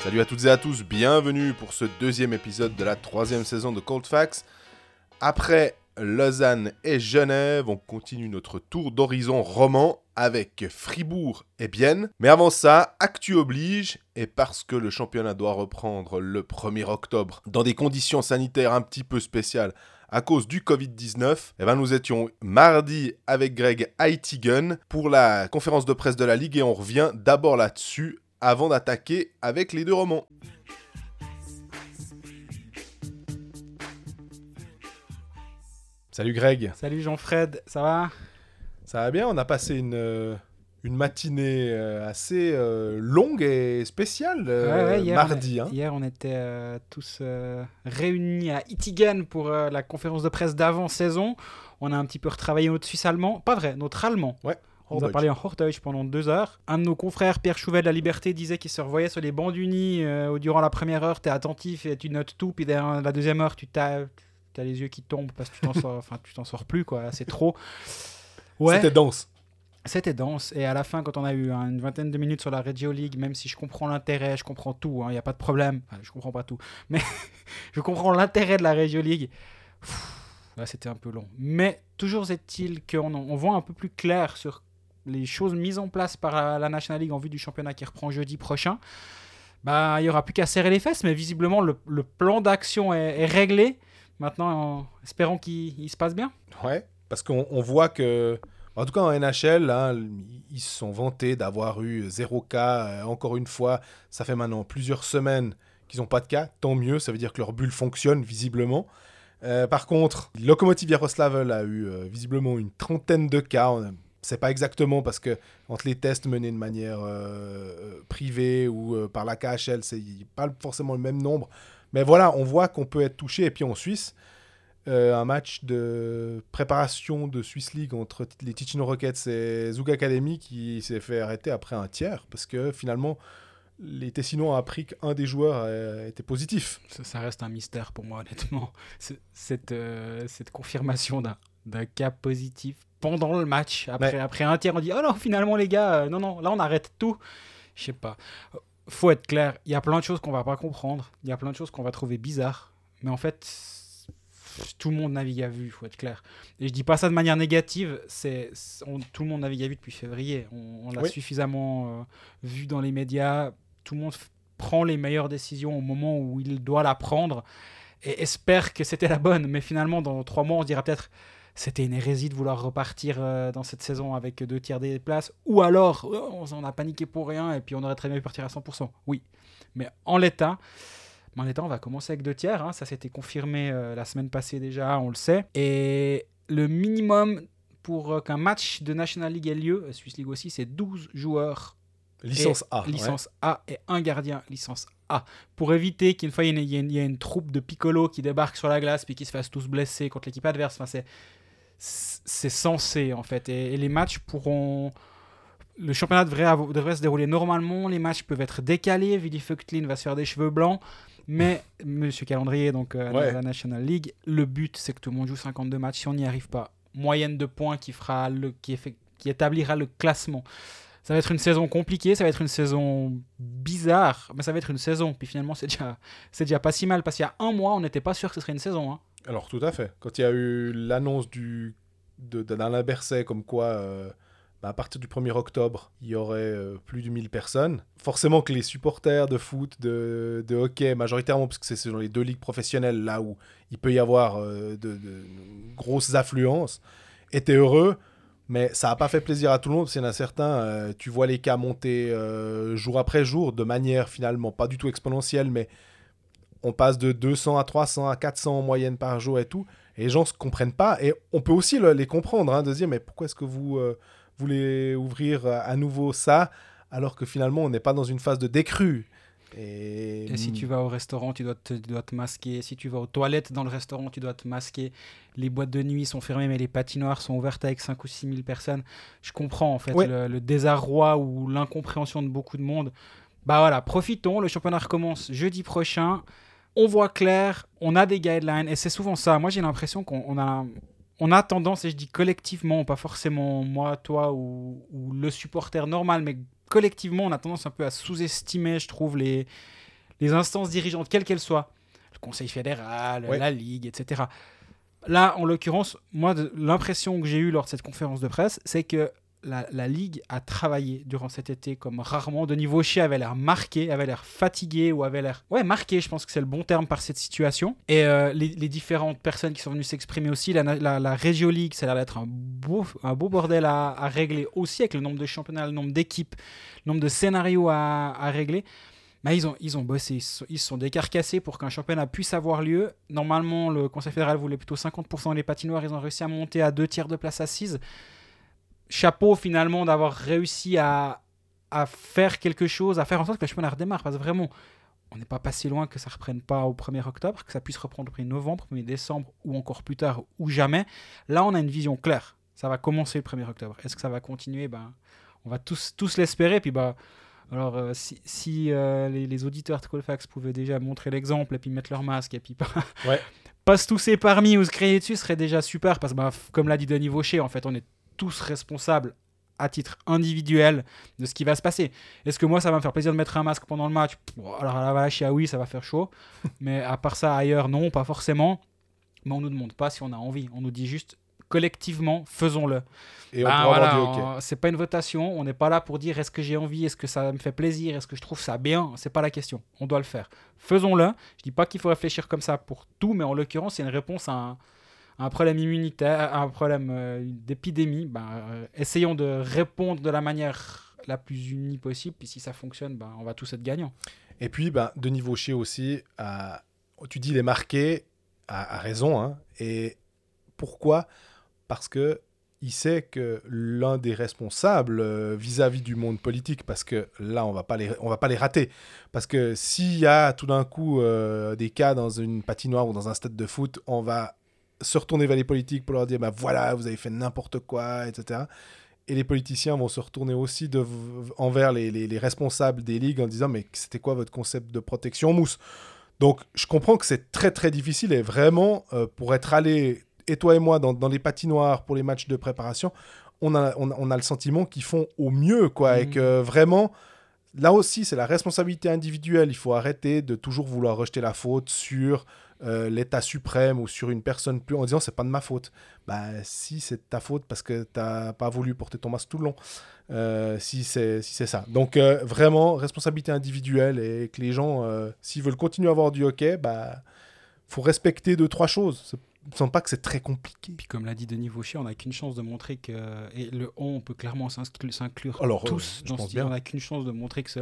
Salut à toutes et à tous, bienvenue pour ce deuxième épisode de la troisième saison de Cold Facts. Après Lausanne et Genève, on continue notre tour d'horizon roman avec Fribourg et Bienne. Mais avant ça, actu oblige, et parce que le championnat doit reprendre le 1er octobre dans des conditions sanitaires un petit peu spéciales à cause du Covid-19, eh ben nous étions mardi avec Greg Haitigen pour la conférence de presse de la Ligue et on revient d'abord là-dessus avant d'attaquer avec les deux romans. Salut Greg, Salut Jean-Fred, ça va? Ça va bien? On a passé une, euh, une matinée euh, assez euh, longue et spéciale euh, Ouais, ouais, hier, mardi. hein. Hier, on était euh, tous réunis à Itigan pour la conférence de presse d'avant-saison. On a un petit peu retravaillé notre suisse allemand. Pas vrai, notre allemand. On a parlé en Hochdeutsch pendant deux heures. Un de nos confrères, Pierre Chouvet de La Liberté, disait qu'il se revoyait sur les bancs d'Uni durant la première heure, tu es attentif et tu notes tout. Puis derrière la deuxième heure, tu as, les yeux qui tombent parce que tu t'en sors, enfin, tu t'en sors plus, quoi. C'est trop. Ouais. C'était dense. C'était dense. Et à la fin, quand on a eu hein, une vingtaine de minutes sur la Regio League, même si je comprends l'intérêt, je comprends tout, il n'y a pas de problème. Enfin, je comprends pas tout. Mais je comprends l'intérêt de la Regio League. Là, c'était un peu long. Mais toujours est-il qu'on on voit un peu plus clair sur les choses mises en place par la, National League en vue du championnat qui reprend jeudi prochain. Bah, il n'y aura plus qu'à serrer les fesses, mais visiblement, le, plan d'action est, est réglé. Maintenant, en- espérons qu'il il se passe bien. Ouais, parce qu'on on voit que, en tout cas en NHL, hein, ils se sont vantés d'avoir eu zéro cas. euh, encore une fois, ça fait maintenant plusieurs semaines qu'ils n'ont pas de cas. Tant mieux, ça veut dire que leur bulle fonctionne visiblement. Euh, par contre, Lokomotiv Yaroslavl a eu euh, visiblement une trentaine de cas. Sait pas exactement parce que entre les tests menés de manière privée ou par la KHL, c'est pas forcément le même nombre. Mais voilà, on voit qu'on peut être touché. Et puis en Suisse, un match de préparation de Swiss League entre les Ticino Rockets et Zug Academy qui s'est fait arrêter après un tiers parce que finalement les Tessinois ont appris qu'un des joueurs euh, était positif. Ça, ça reste un mystère pour moi, honnêtement. Cette, euh, cette confirmation d'un d'un cas positif pendant le match. Après, Ouais. après un tiers, on dit Oh non, finalement, les gars, euh, non, non, là, on arrête tout. Je sais pas. Euh, Faut être clair, il y a plein de choses qu'on va pas comprendre. Il y a plein de choses qu'on va trouver bizarres. Mais en fait, tout le monde navigue à vue, faut être clair. Et je dis pas ça de manière négative, c'est tout le monde navigue à vue depuis février. On, on l'a Oui. suffisamment euh, vu dans les médias. Tout le monde prend les meilleures décisions au moment où il doit la prendre et espère que c'était la bonne. Mais finalement, dans trois mois, on se dira peut-être c'était une hérésie de vouloir repartir euh, dans cette saison avec deux tiers des places. Ou alors, euh, on s'en a paniqué pour rien et puis on aurait très bien pu partir à 100%. Oui. Mais en l'état, en l'état, on va commencer avec deux tiers. hein. Ça s'était confirmé euh, la semaine passée déjà, on le sait. Et le minimum pour euh, qu'un match de National League ait lieu, Swiss League aussi, c'est 12 joueurs Licence A. ouais. licence A et un gardien licence A. Pour éviter qu'une fois il y, ait une- y ait troupe de piccolo qui débarque sur la glace puis qui se fassent tous blesser contre l'équipe adverse. Enfin, c'est c'est censé en fait. Et, et les matchs pourront. Le championnat devrait, devrait se dérouler normalement. Les matchs peuvent être décalés. Willy Feuchtlin va se faire des cheveux blancs. Mais, monsieur Calendrier, donc euh, Ouais. de la National League, le but c'est que tout le monde joue 52 matchs. Si on n'y arrive pas, moyenne de points qui, fera le, qui, effect- qui établira le classement. Ça va être une saison compliquée, ça va être une saison bizarre, mais ça va être une saison. Puis finalement, c'est déjà, c'est déjà pas si mal parce qu'il y a un mois, on n'était pas sûr que ce serait une saison. hein. Alors tout à fait. Quand il y a eu l'annonce du d'Alain Berset comme quoi euh, bah, à partir du 1er octobre, il y aurait euh, plus de 1000 personnes. Forcément que les supporters de foot, de, de hockey, majoritairement, parce que c'est dans les deux ligues professionnelles là où il peut y avoir euh, de, grosses affluences, étaient heureux. Mais ça n'a pas fait plaisir à tout le monde, parce qu'il y en a certains, euh, tu vois les cas monter jour après jour, de manière finalement pas du tout exponentielle, mais on passe de 200 à 300 à 400 en moyenne par jour et tout. Et les gens ne se comprennent pas. Et on peut aussi le- les comprendre, hein, de se dire, mais pourquoi est-ce que vous voulez ouvrir euh, à nouveau ça, alors que finalement, on n'est pas dans une phase de décrue Et, Et si tu vas au restaurant, tu dois, te, tu dois te masquer. Si tu vas aux toilettes dans le restaurant, tu dois te masquer. Les boîtes de nuit sont fermées, mais les patinoires sont ouvertes avec 5 ou 6 000 personnes. Je comprends en fait Ouais. le, le désarroi ou l'incompréhension de beaucoup de monde. Bah voilà, profitons. Le championnat recommence jeudi prochain. On voit clair, on a des guidelines et c'est souvent ça. Moi j'ai l'impression qu'on on a, on a tendance, et je dis collectivement, pas forcément moi, toi ou, ou le supporter normal, mais collectivement, on a tendance un peu à sous-estimer, je trouve, les, les instances dirigeantes, quelles qu'elles soient. Le Conseil fédéral, Ouais. la Ligue, etc. Là, en l'occurrence, moi, l'impression que j'ai eue lors de cette conférence de presse, c'est que la, Ligue a travaillé durant cet été comme rarement. Denis Vaucher avait l'air marqué, avait l'air fatigué ou avait l'air... Ouais, marqué, je pense que c'est le bon terme par cette situation. Et euh, les, différentes personnes qui sont venues s'exprimer aussi, la, la, Regio League, ça a l'air d'être un beau, un beau bordel à, régler aussi avec le nombre de championnats, le nombre d'équipes, le nombre de scénarios à, régler. Bah, ils, ont, ils ont bossé, ils se sont, sont décarcassés pour qu'un championnat puisse avoir lieu. Normalement, le Conseil fédéral voulait plutôt 50% des patinoires. Ils ont réussi à monter à deux tiers de place assise. Chapeau finalement d'avoir réussi à, à faire quelque chose, à faire en sorte que le championnat redémarre. Parce que vraiment, on n'est pas passé loin que ça reprenne pas au 1er octobre, que ça puisse reprendre au 1er novembre, 1er décembre ou encore plus tard ou jamais. Là, on a une vision claire. Ça va commencer le 1er octobre. Est-ce que ça va continuer? Ben, On va tous, tous l'espérer. Puis bah, alors, euh, si, si, euh, les, les auditeurs de Colfax pouvaient déjà montrer l'exemple et puis mettre leur masque et puis pas, Ouais. pas se tousser parmi ou se créer dessus, ce serait déjà super parce que, bah, comme l'a dit Denis Vaucher, en fait, on est tous responsables à titre individuel de ce qui va se passer. Est-ce que moi, ça va me faire plaisir de mettre un masque pendant le match? Bon, Alors, à la vache, ah oui, ça va faire chaud. Mais à part ça, ailleurs, non, pas forcément. Mais on nous demande pas si on a envie. On nous dit juste collectivement, faisons-le. Et on Bah, pourra voilà, avoir du hockey. on- C'est pas une votation. On n'est pas là pour dire est-ce que j'ai envie, est-ce que ça me fait plaisir, est-ce que je trouve ça bien? C'est pas la question. On doit le faire. Faisons-le. Je dis pas qu'il faut réfléchir comme ça pour tout, mais en l'occurrence, c'est une réponse à un, un problème immunitaire, à un problème euh, d'épidémie. Ben, euh, essayons de répondre de la manière la plus unie possible. Puis si ça fonctionne, ben, on va tous être gagnants. Et puis, ben, Denis Vaucher aussi, a- tu dis il est marqué, à, raison. hein. et pourquoi? Parce que il sait que l'un des responsables euh, vis-à-vis du monde politique, parce que là, on va pas les, va pas les rater. Parce que s'il y a tout d'un coup euh, des cas dans une patinoire ou dans un stade de foot, on va se retourner vers les politiques pour leur dire, bah voilà, vous avez fait n'importe quoi, etc. Et les politiciens vont se retourner aussi de, envers les, les- les responsables des ligues en disant mais c'était quoi votre concept de protection mousse? Donc je comprends que c'est très très difficile et vraiment euh, pour être allé, et toi et moi, dans, dans les patinoires pour les matchs de préparation, on a, on, a- on a le sentiment qu'ils font au mieux quoi et que vraiment là aussi c'est la responsabilité individuelle. Il faut arrêter de toujours vouloir rejeter la faute sur euh, l'État suprême ou sur une personne plus en disant c'est pas de ma faute. Bah si c'est de ta faute parce que t'as pas voulu porter ton masque tout le long. Euh, si c'est si c'est ça. Donc euh, vraiment responsabilité individuelle et que les gens s'ils veulent continuer à avoir du hockey, bah faut respecter deux trois choses. Me semble pas que c'est très compliqué. Puis comme l'a dit Denis Vaucher, on n'a qu'une chance de montrer que et le on peut clairement s'inclure tous je dans pense ce bien. On n'a qu'une chance de montrer que ce,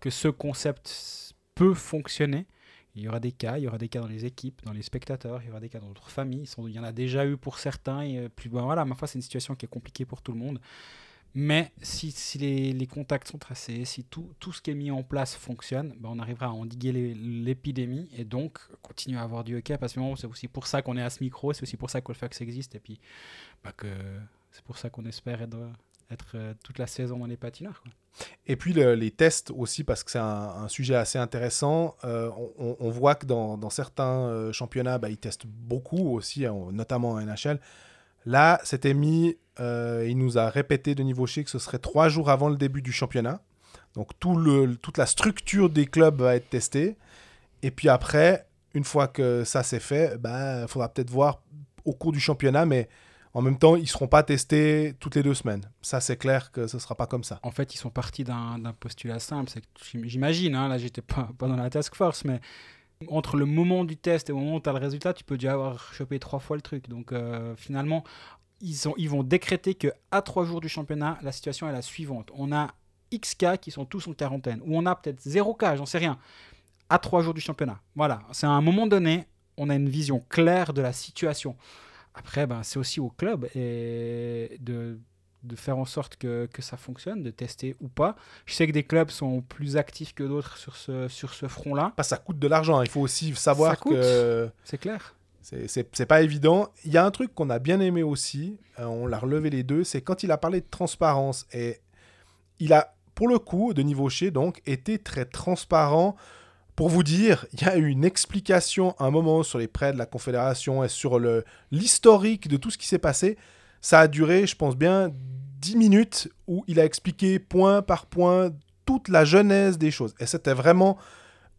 que ce concept peut fonctionner. Il y aura des cas, il y aura des cas dans les équipes, dans les spectateurs, il y aura des cas dans notre famille. Sans doute, Il y en a déjà eu pour certains. Et euh, plus, ben voilà, ma foi, c'est une situation qui est compliquée pour tout le monde. Mais si, les, contacts sont tracés, si tout, ce qui est mis en place fonctionne, ben on arrivera à endiguer l'épidémie et donc continuer à avoir du hockey. Parce que c'est aussi pour ça qu'on est à ce micro, c'est aussi pour ça que Colfax existe. Et puis, que c'est pour ça qu'on espère être, être euh, toute la saison dans les quoi. Et puis le- les tests aussi, parce que c'est un, sujet assez intéressant. Euh, on, voit que dans, certains euh, championnats, bah, ils testent beaucoup aussi, hein, notamment en NHL. Là, c'était mis, il nous a répété de niveau que ce serait trois jours avant le début du championnat. Donc toute la structure des clubs va être testée. Et puis après, une fois que ça c'est fait, il faudra peut-être voir au cours du championnat, mais en même temps, ils ne seront pas testés toutes les deux semaines. Ça, c'est clair que ce ne sera pas comme ça. En fait, ils sont partis d'un postulat simple. c'est J'imagine, hein, là, j'étais pas, pas dans la task force, mais entre le moment du test et le moment où tu as le résultat, tu peux déjà avoir chopé trois fois le truc. Donc euh, finalement, ils, ils vont décréter que à trois jours du championnat, la situation est la suivante. On a X cas qui sont tous en quarantaine, ou on a peut-être zéro cas, j'en sais rien, à trois jours du championnat. Voilà, c'est à un moment donné, on a une vision claire de la situation. Après, ben, c'est aussi au club et de, de faire en sorte que, que ça fonctionne, de tester ou pas. Je sais que des clubs sont plus actifs que d'autres sur ce, sur ce front-là, ça coûte de l'argent. Il faut aussi savoir Ça coûte. que c'est clair. c'est- c'est c'est pas évident. Il y a un truc qu'on a bien aimé aussi, euh, on l'a relevé les deux, c'est quand il a parlé de transparence. Et il a, pour le coup, de niveau chez donc, été très transparent Pour vous dire, il y a eu une explication à un moment sur les prêts de la Confédération et sur l'historique de tout ce qui s'est passé. Ça a duré, je pense bien, 10 minutes où il a expliqué point par point toute la genèse des choses. Et c'était vraiment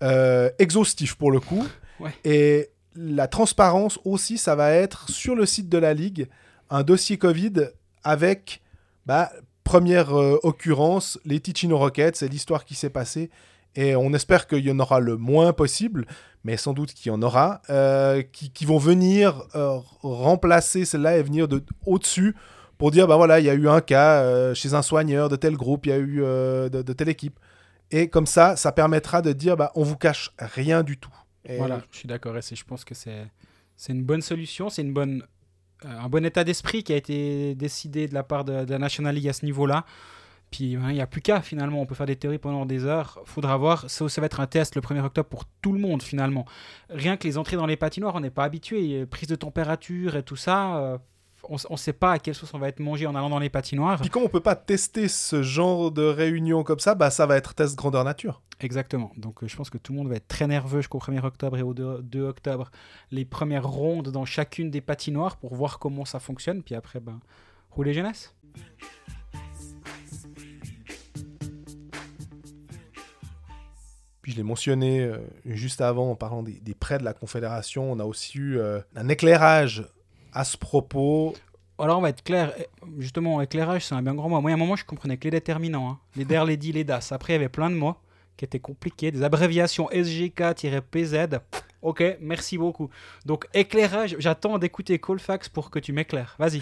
euh, exhaustif pour le coup. Ouais. Et la transparence aussi, ça va être sur le site de la Ligue, un dossier Covid avec, bah, première euh, occurrence, les Ticino Rockets, c'est l'histoire qui s'est passée. Et on espère qu'il y en aura le moins possible, mais sans doute qu'il y en aura, euh, qui, vont venir euh, remplacer celle-là et venir de au-dessus pour dire, bah voilà, il y a eu un cas euh, chez un soigneur de tel groupe, il y a eu de, telle équipe. Et comme ça, ça permettra de dire, bah, on vous cache rien du tout. Voilà, je suis d'accord. Et je pense que c'est une bonne solution, c'est une bonne un bon état d'esprit qui a été décidé de la part de la National League à ce niveau-là. Puis hein, il n'y a plus qu'à finalement, on peut faire des théories pendant des heures. Faudra voir, ça, ça va être un test le 1er octobre pour tout le monde finalement. Rien que les entrées dans les patinoires, on n'est pas habitué. Prise de température et tout ça, euh, on ne sait pas à quelle sauce on va être mangé en allant dans les patinoires. Puis comme on peut pas tester ce genre de réunion comme ça, bah ça va être test grandeur nature. Exactement. Donc euh, je pense que tout le monde va être très nerveux jusqu'au 1er octobre et au 2, 2 octobre. Les premières rondes dans chacune des patinoires pour voir comment ça fonctionne. Puis après, ben, rouler jeunesse. Puis je l'ai mentionné euh, juste avant en parlant des, des prêts de la Confédération, on a aussi eu euh, un éclairage à ce propos. Alors on va être clair. Eh, Justement, éclairage, c'est un bien grand mot. Moi, a un moment, je comprenais que les déterminants. hein. Les DER, les DI, les DAS. Après, il y avait plein de mots qui étaient compliqués. Des abréviations SGK-PZ. Ok, merci beaucoup. Donc éclairage, j'attends d'écouter Colfax pour que tu m'éclaires. Vas-y.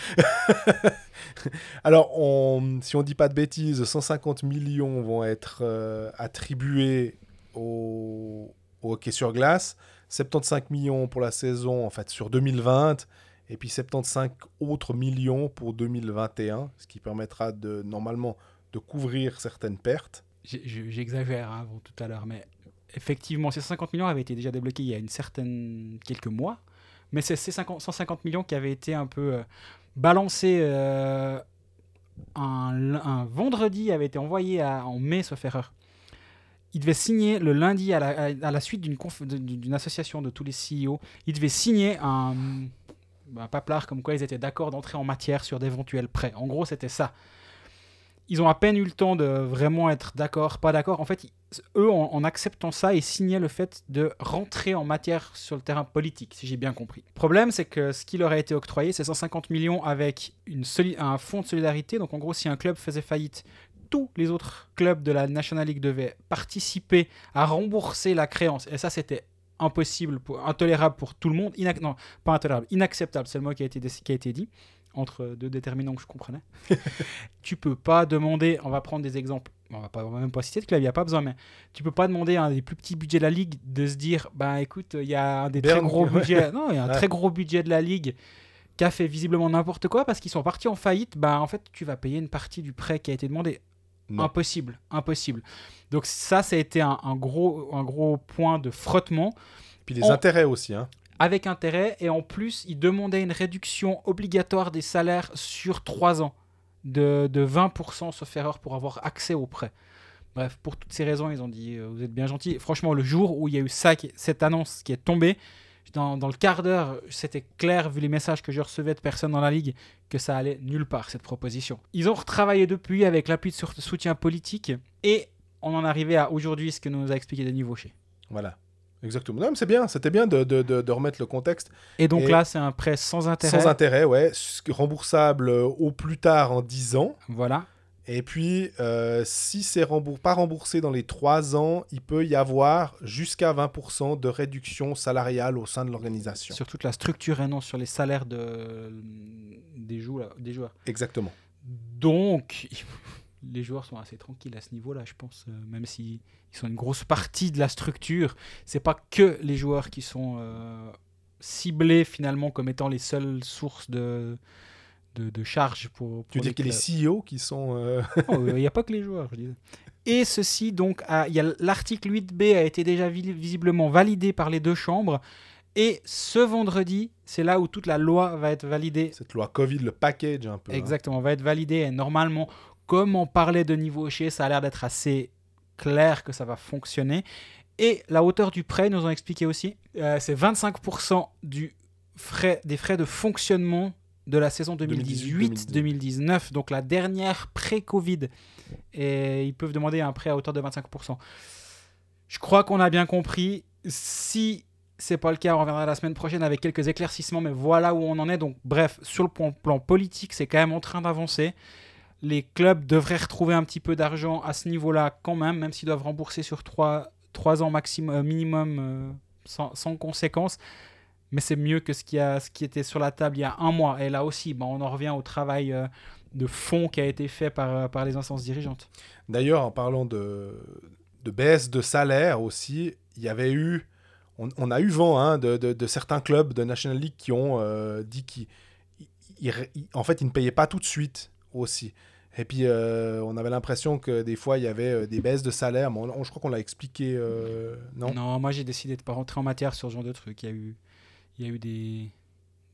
Alors, on, si on dit pas de bêtises, 150 millions vont être euh, attribués au, hockey sur glace, 75 millions pour la saison en fait sur 2020, et puis 75 autres millions pour 2021, ce qui permettra de normalement de couvrir certaines pertes. J'exagère hein, tout à l'heure, mais effectivement, ces 50 millions avaient été déjà débloqués il y a une certaine quelques mois, mais c'est ces 50 150 millions qui avaient été un peu euh, balancés euh, un, vendredi, avaient été envoyés à- en mai, sauf erreur. Il devait signer le lundi à la, suite d'une association de tous les CEO. Il devait signer un, un paplard comme quoi ils étaient d'accord d'entrer en matière sur d'éventuels prêts. En gros, c'était ça ils ont à peine eu le temps de vraiment être d'accord, pas d'accord. En fait, eux, en, acceptant ça, ils signaient le fait de rentrer en matière sur le terrain politique, si j'ai bien compris. Le problème, c'est que ce qui leur a été octroyé, c'est 150 millions avec un fonds de solidarité. Donc, en gros, si un club faisait faillite, tous les autres clubs de la National League devaient participer à rembourser la créance. Et ça, c'était impossible, pour, intolérable pour tout le monde. Non, pas intolérable, inacceptable, c'est le mot qui a été, déc- qui a été dit, entre deux déterminants que je comprenais tu peux pas demander, on va prendre des exemples, on va, pas, on va même pas citer de club, il n'y a pas besoin, mais tu peux pas demander à un des plus petits budgets de la ligue de se dire, bah écoute, il y a un des très gros budgets, non, il y a un Ouais. très gros budget de la ligue qui a fait visiblement n'importe quoi parce qu'ils sont partis en faillite, bah en fait tu vas payer une partie du prêt qui a été demandé. Non. Impossible, impossible. Donc ça, ça a été un, un gros, un gros point de frottement Puis les On- intérêts aussi. Hein. avec intérêt et en plus ils demandaient une réduction obligatoire des salaires sur 3 ans de, de 20% sauf erreur pour avoir accès au prêt. Bref, pour toutes ces raisons, ils ont dit euh, vous êtes bien gentil. Franchement, le jour où il y a eu ça, cette annonce qui est tombée, dans, dans le quart d'heure, c'était clair, vu les messages que je recevais de personnes dans la ligue, que ça allait nulle part, cette proposition. Ils ont retravaillé depuis avec l'appui de soutien politique et on en arrivé à aujourd'hui ce que nous a expliqué Denis Vaucher. Voilà. Exactement. Non, mais c'est bien. C'était bien de, de- de- de remettre le contexte. Et donc Et- là, c'est un prêt sans intérêt. Sans intérêt, ouais. Remboursable euh, au plus tard en 10 ans. Voilà. Et puis, euh, si c'est pas remboursé dans les 3 ans, il peut y avoir jusqu'à 20% de réduction salariale au sein de l'organisation. sur toute la structure et non sur les salaires de, des, joueurs, des joueurs. Exactement. Donc, les joueurs sont assez tranquilles à ce niveau-là, je pense, euh, même s'ils ils sont une grosse partie de la structure. C'est pas que les joueurs qui sont euh, ciblés finalement comme étant les seules sources de, de, de charges pour, Tu pour veux dire les qu'il y a les clubs. CEO qui sont... euh, Oh, Il n'y a pas que les joueurs, je disais. Et ceci, donc, l'article 8b a été déjà vi- visiblement validé par les deux chambres. Et ce vendredi, c'est là où toute la loi va être validée. cette loi Covid, le package un peu. hein. Exactement, va être validée. Et normalement, comme on parlait de niveau chez, ça a l'air d'être assez clair que ça va fonctionner. Et la hauteur du prêt, nous ont expliqué aussi, euh, c'est 25% du frais, des frais de fonctionnement de la saison 2018-2019, donc la dernière pré-Covid. Et ils peuvent demander un prêt à hauteur de 25%. Je crois qu'on a bien compris. Si c'est pas le cas, on reviendra la semaine prochaine avec quelques éclaircissements, mais voilà où on en est. Donc, bref, sur le plan, politique, c'est quand même en train d'avancer. Les clubs devraient retrouver un petit peu d'argent à ce niveau-là quand même, même s'ils doivent rembourser sur 3, ans maximum, euh, minimum euh, sans, sans conséquence mais c'est mieux que ce qui, a, ce qui était sur la table il y a un mois. Et là aussi, ben, on en revient au travail euh, de fond qui a été fait par, euh, par les instances dirigeantes. D'ailleurs, en parlant de, de baisse de salaire aussi, il y avait eu, on, a eu vent hein, de, de, certains clubs de National League qui ont euh, dit qu'en en fait, ils ne payaient pas tout de suite aussi. Et puis, on avait l'impression que des fois, il y avait des baisses de salaire. Mais je crois qu'on l'a expliqué, non? Non, moi, j'ai décidé de ne pas rentrer en matière sur ce genre de truc. Il y a eu il y a eu des,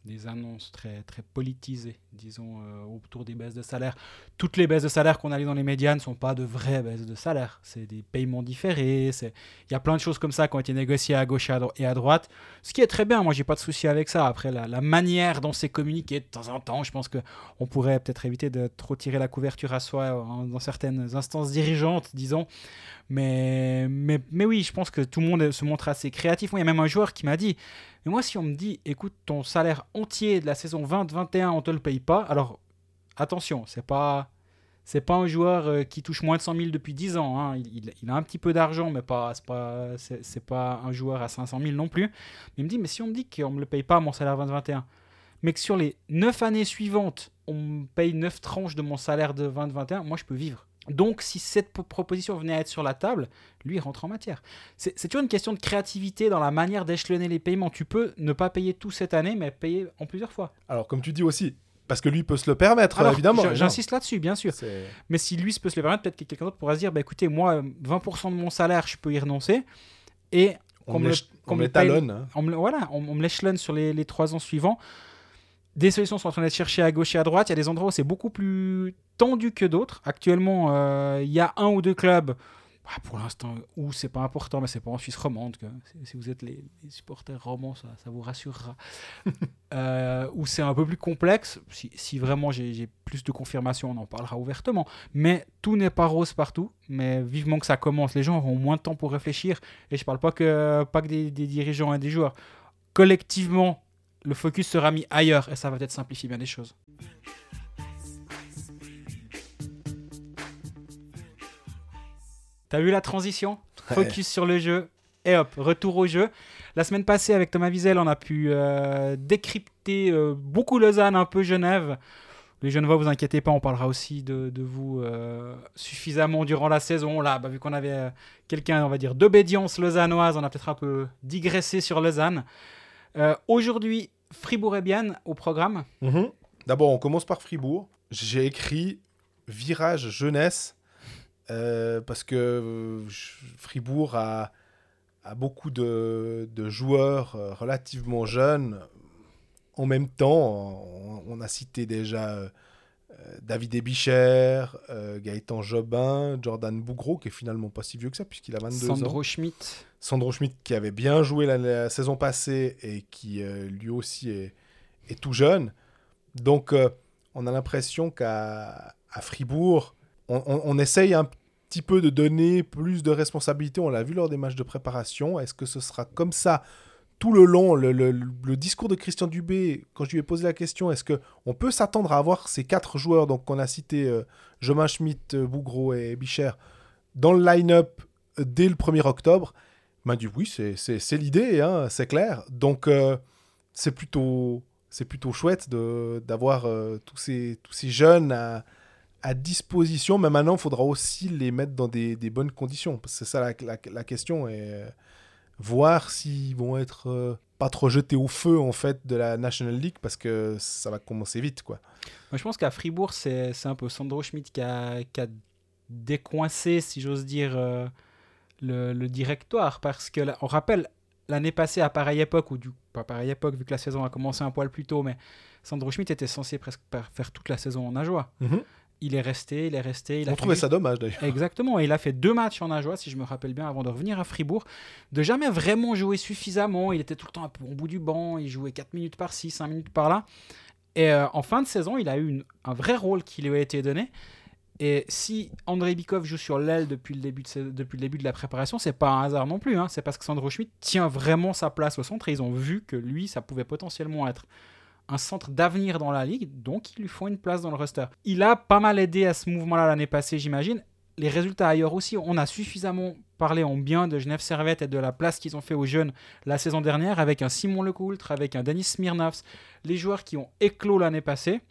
des annonces très, très politisées, disons, euh, autour des baisses de salaire. Toutes les baisses de salaire qu'on a lues dans les médias ne sont pas de vraies baisses de salaire. C'est des paiements différés. Il y a plein de choses comme ça qui ont été négociées à gauche et à droite. Ce qui est très bien. Moi, j'ai pas de souci avec ça. Après, la, la manière dont c'est communiqué de temps en temps, je pense qu'on pourrait peut-être éviter de trop tirer la couverture à soi dans certaines instances dirigeantes, disons. Mais, mais, mais oui, je pense que tout le monde se montre assez créatif. il y a même un joueur qui m'a dit Mais moi, si on me dit, écoute, ton salaire entier de la saison 20-21, on te le paye pas, alors attention, c'est pas. C'est pas un joueur euh, qui touche moins de 100 000 depuis 10 ans. Hein. Il, a un petit peu d'argent, mais pas, c'est pas, c'est, pas un joueur à 500 000 non plus. Il me dit, mais si on me dit qu'on me le paye pas, mon salaire 20-21, mais que sur les 9 années suivantes, on me paye 9 tranches de mon salaire de 20-21, moi je peux vivre. Donc, si cette proposition venait à être sur la table, lui, il rentre en matière. C'est toujours une question de créativité dans la manière d'échelonner les paiements. Tu peux ne pas payer tout cette année, mais payer en plusieurs fois. Alors, comme tu dis aussi, parce que lui peut se le permettre, évidemment. J'insiste là-dessus, bien sûr. Mais si lui peut se le permettre, peut-être que quelqu'un d'autre pourra se dire bah, écoutez, moi, 20% de mon salaire, je peux y renoncer. Et on, me l'étalonne. Hein. Voilà, on, me l'échelonne sur les, les trois ans suivants. Des solutions sont en train d'être cherchées à gauche et à droite. Il y a des endroits où c'est beaucoup plus tendu que d'autres. Actuellement, euh, il y a un ou deux clubs, bah, pour l'instant, où c'est pas important, mais c'est pas en Suisse romande. Que, si vous êtes les, supporters romans, ça, ça vous rassurera. euh, où c'est un peu plus complexe. Si, si vraiment j'ai plus de confirmations, on en parlera ouvertement. Mais tout n'est pas rose partout. Mais vivement que ça commence. Les gens auront moins de temps pour réfléchir. Et je parle pas que, pas que des, des dirigeants et des joueurs. Collectivement, le focus sera mis ailleurs et ça va peut-être simplifier bien les choses. T'as vu la transition? Focus sur le jeu et hop, retour au jeu. La semaine passée, avec Thomas Wiesel, on a pu euh, décrypter euh, beaucoup Lausanne, un peu Genève. Les Genevois, vous inquiétez pas, on parlera aussi de, vous euh, suffisamment durant la saison. Là, bah, vu qu'on avait quelqu'un, on va dire, d'obédience lausannoise, on a peut-être un peu digressé sur Lausanne. Aujourd'hui, Fribourg et Bienne au programme. Mhm. D'abord, on commence par Fribourg. J'ai écrit virage jeunesse euh, parce que euh, Fribourg a, beaucoup de, de, joueurs euh, relativement jeunes. En même temps, on, a cité déjà David Ebicher, Gaëtan Jobin, Jordan Bougro, qui est finalement pas si vieux que ça, puisqu'il a 22 ans. Sandro Schmidt. Sandro Schmidt, qui avait bien joué la, saison passée et qui lui aussi est, est, tout jeune. Donc, on a l'impression qu'à Fribourg, on, on, essaye un petit peu de donner plus de responsabilité. On l'a vu lors des matchs de préparation. Est-ce que ce sera comme ça tout le long le, discours de Christian Dubé, quand je lui ai posé la question, est-ce qu'on peut s'attendre à avoir ces quatre joueurs donc qu'on a cités, euh, Jomain Schmidt, euh, Bougro et Bicher, dans le line-up euh, dès le 1er octobre? Il m'a dit oui, c'est l'idée, hein, c'est clair. Donc c'est plutôt, plutôt chouette d'avoir tous, ces, jeunes à, disposition, mais maintenant, il faudra aussi les mettre dans des, bonnes conditions. C'est ça la, question. Euh, voir s'ils vont être euh, pas trop jetés au feu, en fait, de la National League, parce que ça va commencer vite, quoi. Moi, je pense qu'à Fribourg, c'est un peu Sandro Schmidt qui a, décoincé, si j'ose dire, euh, le, directoire. Parce que, on rappelle, l'année passée, à pareille époque, ou du, pas pareille époque, vu que la saison a commencé un poil plus tôt, mais Sandro Schmidt était censé presque faire toute la saison en. Mm il est resté, il est resté. Il a On trouvait fait- ça dommage d'ailleurs. Exactement, et il a fait deux matchs en Ajoie, si je me rappelle bien, avant de revenir à Fribourg, de jamais vraiment jouer suffisamment. Il était tout le temps un peu au bout du banc, il jouait 4 minutes par-ci, 5 minutes par-là. Et euh, en fin de saison, il a eu une- un vrai rôle qui lui a été donné. Et si Andrei Bikov joue sur l'aile depuis le début de, sa- depuis le début de la préparation, c'est pas un hasard non plus. hein. C'est parce que Sandro Schmidt tient vraiment sa place au centre et ils ont vu que lui, ça pouvait potentiellement être un centre d'avenir dans la ligue, donc ils lui font une place dans le roster. Il a pas mal aidé à ce mouvement-là l'année passée, j'imagine. Les résultats ailleurs aussi, on a suffisamment parlé en bien de Genève Servette et de la place qu'ils ont fait aux jeunes la saison dernière avec un Simon Lecoultre, avec un Denis Smirnovs, les joueurs qui ont éclos l'année passée.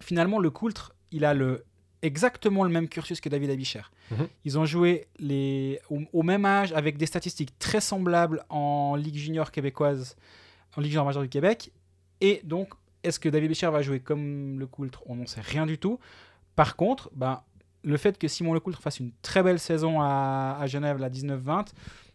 Finalement, Lecoultre, il a le, exactement le même cursus que David Abicher. Mhm. Ils ont joué les, au, au même âge avec des statistiques très semblables en Ligue junior québécoise, en Ligue junior majeure du Québec. Et donc, est-ce que David Bichard va jouer comme le Coultre On n'en sait rien du tout. Par contre, ben, le fait que Simon Lecoultre fasse une très belle saison à, Genève, la 19-20,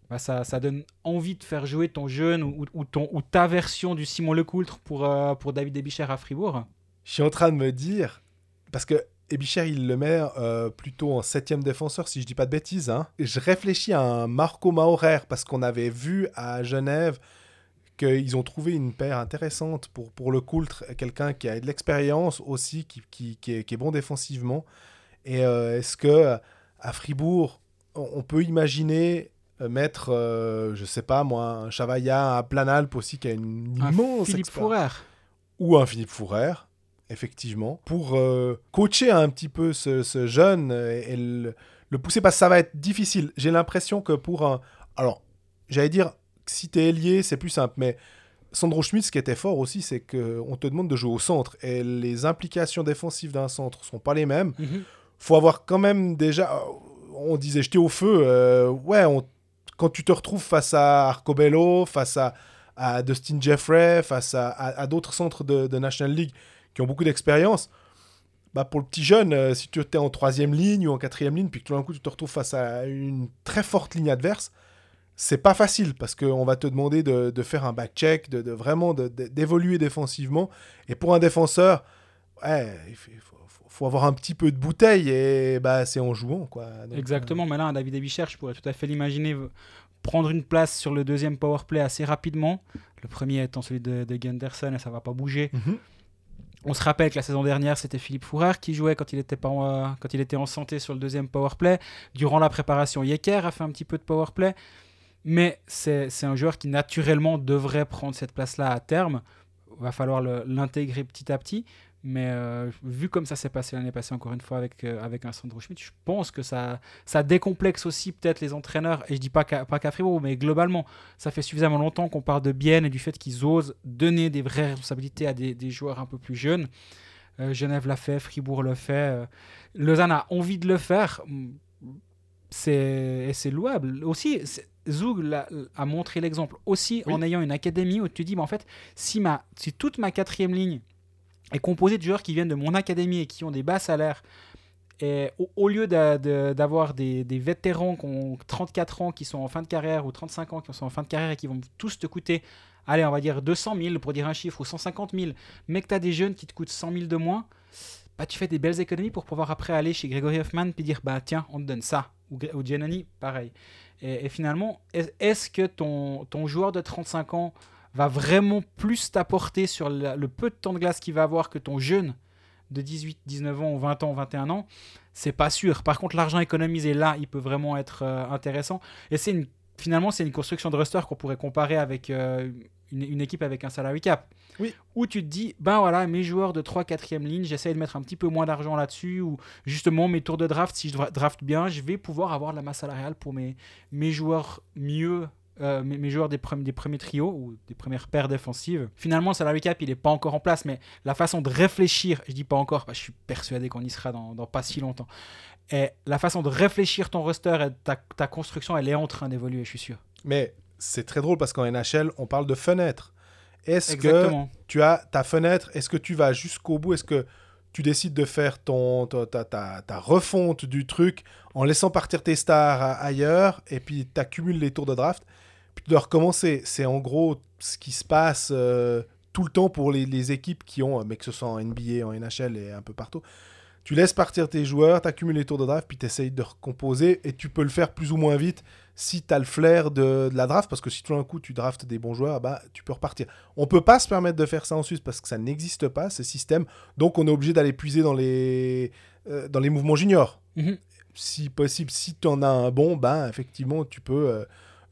ben, ça, donne envie de faire jouer ton jeune ou, ta version du Simon Lecoultre pour, euh, pour David Ebichère à Fribourg. Je suis en train de me dire, parce que Ebicher, il le met euh, plutôt en septième défenseur, si je dis pas de bêtises. Hein. Je réfléchis à un Marco Maurer, parce qu'on avait vu à Genève qu'ils ont trouvé une paire intéressante pour, pour le Coultre, quelqu'un qui a de l'expérience aussi, qui, qui, qui est, qui est bon défensivement. Et euh, est-ce que à Fribourg, on, peut imaginer euh, mettre, euh, je sais pas moi, un Chavaya, un Planalp aussi, qui a une Un immense Philippe expérience Fourer. ou un Philippe Fourer, effectivement, pour euh, coacher un petit peu ce, ce jeune et le, le pousser parce que ça va être difficile. J'ai l'impression que pour un... Alors, j'allais dire, si t'es ailier, c'est plus simple, mais Sandro Schmidt, ce qui était fort aussi, c'est qu'on te demande de jouer au centre et les implications défensives d'un centre sont pas les mêmes. Mhm. Faut avoir quand même déjà... On disait jeter au feu. euh, ouais, on- quand tu te retrouves face à Arcobello, face à, à Dustin Jeffrey, face à, à- à d'autres centres de, de National League qui ont beaucoup d'expérience, bah pour le petit jeune, euh, si tu étais en troisième ligne ou en quatrième ligne, puis que tout d'un coup tu te retrouves face à une très forte ligne adverse, c'est pas facile parce qu'on va te demander de, de faire un back-check, de, de vraiment d'évoluer défensivement. Et pour un défenseur, ouais, il faut, avoir un petit peu de bouteille et bah, c'est en jouant. Quoi. Donc, Exactement, mais là, un David Ebicher, je pourrais tout à fait l'imaginer v- prendre une place sur le deuxième powerplay assez rapidement. Le premier étant celui de, de Gunderson et ça va pas bouger. euh, mhm. On se rappelle que la saison dernière, c'était Philippe Fourer qui jouait quand il, était pas en, euh, quand il était en santé sur le deuxième powerplay. Durant la préparation, Yecker a fait un petit peu de powerplay. Mais c'est un joueur qui naturellement devrait prendre cette place-là à terme. Il va falloir l'intégrer petit à petit. Mais euh, vu comme ça s'est passé l'année passée, encore une fois, avec, euh, avec un Sandro Schmidt, je pense que ça, ça décomplexe aussi peut-être les entraîneurs. Et je dis pas qu'à qu'à Fribourg, mais globalement, ça fait suffisamment longtemps qu'on parle de Bienne et du fait qu'ils osent donner des vraies responsabilités à des, des joueurs un peu plus jeunes. Euh, Genève l'a fait, Fribourg le fait, euh, Lausanne a envie de le faire. Et c'est louable. Aussi, l'a- a montré l'exemple aussi Oui. en ayant une académie où tu dis, bah, en fait, si, ma, si toute ma quatrième ligne est composée de joueurs qui viennent de mon académie et qui ont des bas salaires, et au, au lieu d'avoir des, des vétérans qui ont 34 ans qui sont en fin de carrière ou 35 ans qui sont en fin de carrière et qui vont tous te coûter, allez, on va dire 200 000 pour dire un chiffre ou 150 000, mais que tu as des jeunes qui te coûtent 100 000 de moins, bah, tu fais des belles économies pour pouvoir après aller chez Gregory Hoffman puis dire bah tiens, on te donne ça. Ou, ou Giannani, pareil. Et, finalement, est- est-ce que ton, ton joueur de 35 ans va vraiment plus t'apporter sur le peu de temps de glace qu'il va avoir que ton jeune de 18, 19 ans ou 20 ans, 21 ans? C'est pas sûr. Par contre, l'argent économisé là, il peut vraiment être euh, intéressant. Et c'est une, finalement, c'est une construction de roster qu'on pourrait comparer avec euh, une, une équipe avec un salary cap. Oui. Où tu te dis, ben voilà, mes joueurs de 3 4e ligne, j'essaie de mettre un petit peu moins d'argent là-dessus. Ou justement, mes tours de draft, si je dra- draft bien, je vais pouvoir avoir de la masse salariale pour mes, mes joueurs mieux. euh, mes, mes joueurs des, premi- des premiers trios ou des premières paires défensives. Finalement, le salary cap, il n'est pas encore en place, mais la façon de réfléchir, je dis pas encore, parce que je suis persuadé qu'on y sera dans, dans pas si longtemps. Et la façon de réfléchir ton roster et ta, ta construction, elle est en train d'évoluer, je suis sûr. Mais c'est très drôle parce qu'en NHL, on parle de fenêtre. Est-ce que tu as ta fenêtre? Est-ce que tu vas jusqu'au bout? Est-ce que tu décides de faire ton, ta, ta, ta- ta refonte du truc en laissant partir tes stars ailleurs et puis tu accumules les tours de draft? Puis tu dois recommencer C'est en gros ce qui se passe euh, tout le temps pour les, les équipes qui ont, mais que ce soit en NBA, en NHL et un peu partout. Tu laisses partir tes joueurs, tu accumules les tours de draft, puis tu essayes de recomposer, et tu peux le faire plus ou moins vite si tu as le flair de, de la draft, parce que si tout d'un coup tu draftes des bons joueurs, bah, tu peux repartir. On peut pas se permettre de faire ça en Suisse parce que ça n'existe pas, ce système, donc on est obligé d'aller puiser dans les, euh, dans les mouvements juniors. Mhm. Si possible, si tu en as un bon, ben, effectivement, tu peux euh,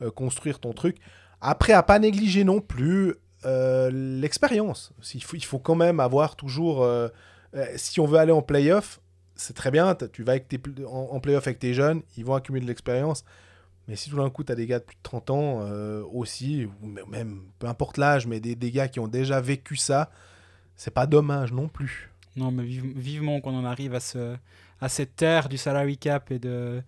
euh, construire ton truc. Après, à pas négliger non plus l'expérience. Il faut, il faut quand même avoir toujours. Euh, si on veut aller en playoff, c'est très bien. Tu vas en, playoff avec tes jeunes, ils vont accumuler de l'expérience. Mais si tout d'un coup, tu as des gars de plus de 30 ans euh, aussi, ou même peu importe l'âge, mais des, gars qui ont déjà vécu ça, c'est pas dommage non plus. Non, mais vive- vivement qu'on en arrive à, ce, à cette ère du salary cap et de,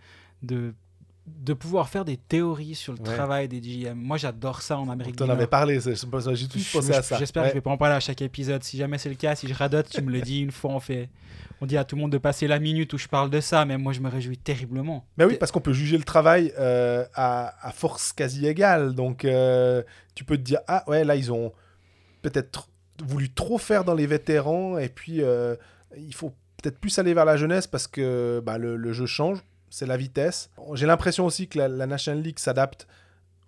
de pouvoir faire des théories sur le Ouais. travail des GM. Moi, j'adore ça en Amérique Tu en du avais Nord. parlé, c'est- c'est pas ça, j'ai tout pensé à ça. J'espère Ouais. que je vais pas en parler à chaque épisode. Si jamais c'est le cas, si je radote, tu me le dis une fois. On fait, on dit à tout le monde de passer la minute où je parle de ça, mais moi je me réjouis terriblement. Mais oui, parce qu'on peut juger le travail euh, à, à force quasi égale. Donc, euh, tu peux te dire, ah ouais, là, ils ont peut-être voulu trop faire dans les vétérans, et puis euh, il faut peut-être plus aller vers la jeunesse parce que bah, le, le jeu change, c'est la vitesse. J'ai l'impression aussi que la, la National League s'adapte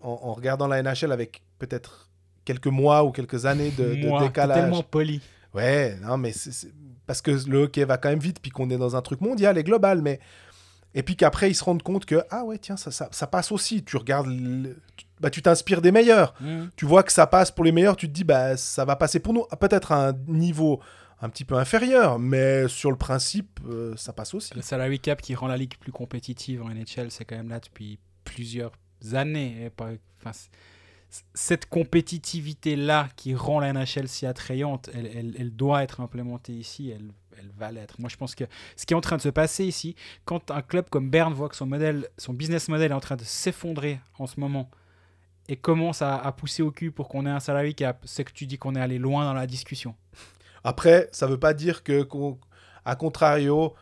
en, en regardant la NHL avec peut-être quelques mois ou quelques années de, de moi, décalage. tellement poli. Ouais, non, mais c'est parce que le hockey va quand même vite, puis qu'on est dans un truc mondial et global, mais et puis qu'après ils se rendent compte que ah ouais tiens ça, ça, ça passe aussi. Tu regardes, le- bah tu t'inspires des meilleurs. Mhm. Tu vois que ça passe pour les meilleurs, tu te dis bah ça va passer pour nous, peut-être à un niveau un petit peu inférieur, mais sur le principe euh, ça passe aussi. Le salary cap qui rend la ligue plus compétitive en NHL, c'est quand même là depuis plusieurs années. Et cette compétitivité-là qui rend la NHL si attrayante, elle, elle- doit être implémentée ici, elle, elle va l'être. Moi, je pense que ce qui est en train de se passer ici, quand un club comme Berne voit que son, modèle, son business model est en train de s'effondrer en ce moment et commence à pousser au cul pour qu'on ait un salary cap, c'est que tu dis qu'on est allé loin dans la discussion. Après, ça veut pas dire que, qu'on- à contrario,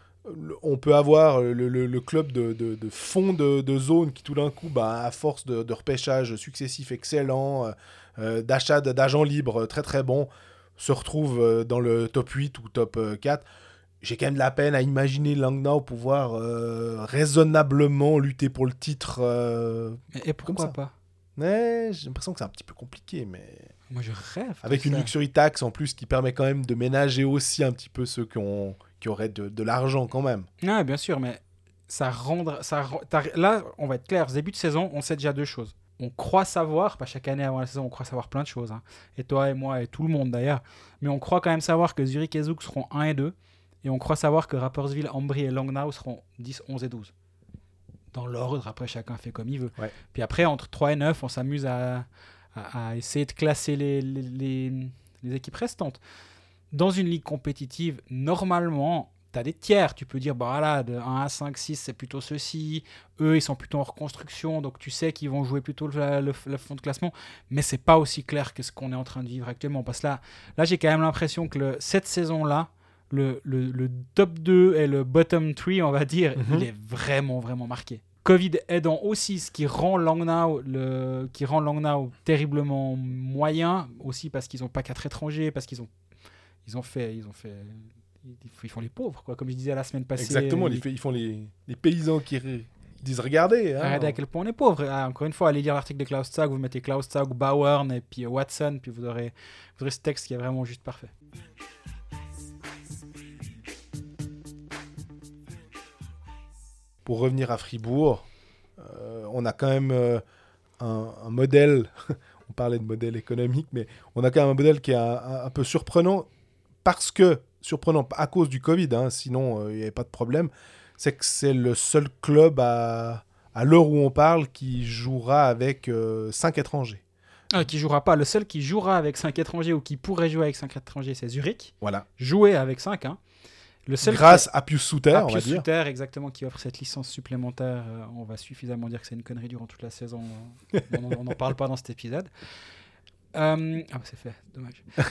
on peut avoir le, le- le club de, de- de fond de, de zone qui, tout d'un coup, bah, à force de, repêchage successif excellent, euh, euh, d'achat d'agents libres très très bons, se retrouve euh, dans le top 8 ou top euh, 4. J'ai quand même de la peine à imaginer Langnau pouvoir euh, raisonnablement lutter pour le titre. euh, Et, et pourquoi pas? Mais j'ai l'impression que c'est un petit peu compliqué, mais Moi, je rêve. avec une ça. luxury tax en plus qui permet quand même de ménager aussi un petit peu ceux qui, ont, qui auraient de, de l'argent quand même. Ah, bien sûr, mais ça rendra. Ça, là, on va être clair, début de saison, on sait déjà deux choses. On croit savoir, pas chaque année avant la saison, on croit savoir plein de choses. hein. Et toi et moi et tout le monde d'ailleurs. Mais on croit quand même savoir que Zurich et Zug seront 1 et 2. Et on croit savoir que Rapperswil, Ambry et Langnau seront 10, 11 et 12. Dans l'ordre, après chacun fait comme il veut. Ouais. Puis après, entre 3 et 9, on s'amuse à, à- à essayer de classer les, les, les- les équipes restantes. Dans une ligue compétitive, normalement, tu as des tiers. Tu peux dire, bah voilà, de 1 à 5, 6, c'est plutôt ceci. Eux, ils sont plutôt en reconstruction, donc tu sais qu'ils vont jouer plutôt le, le- le fond de classement. Mais c'est pas aussi clair que ce qu'on est en train de vivre actuellement. Parce que là, là j'ai quand même l'impression que le- cette saison-là, le, le- le top 2 et le bottom 3, on va dire, Mhm. il est vraiment, vraiment marqué. Covid aidant aussi, ce qui rend Langnau, le, qui rend Langnau terriblement moyen, aussi parce qu'ils n'ont pas quatre étrangers, parce qu'ils ont, ils ont fait, ils ont fait, ils, font les pauvres, quoi. Comme je disais la semaine passée. Exactement, ils- font les, les paysans qui disent regardez. hein. Regardez à quel point on est pauvre. Ah, encore une fois, allez lire l'article de Klaus Zag, vous mettez Klaus Zag, Bauern et puis Watson, puis vous aurez, vous aurez ce texte qui est vraiment juste parfait. Pour revenir à Fribourg, euh, on a quand même euh, un, un modèle, on parlait de modèle économique, mais on a quand même un modèle qui est un, un- un peu surprenant parce que, surprenant à cause du Covid, hein, sinon euh, il n'y avait pas de problème, c'est que c'est le seul club à, à l'heure où on parle qui jouera avec 5 étrangers. Ah, qui jouera pas. Le seul qui jouera avec 5 étrangers ou qui pourrait jouer avec 5 étrangers, c'est Zurich. Voilà. Jouer avec 5. Hein. Le seul Grâce à Pius Souter, à on va Pius dire. Suter, exactement, qui offre cette licence supplémentaire. Euh, on va suffisamment dire que c'est une connerie durant toute la saison. Euh, on n'en parle pas dans cet épisode. Euh, ah, bah, c'est fait, dommage.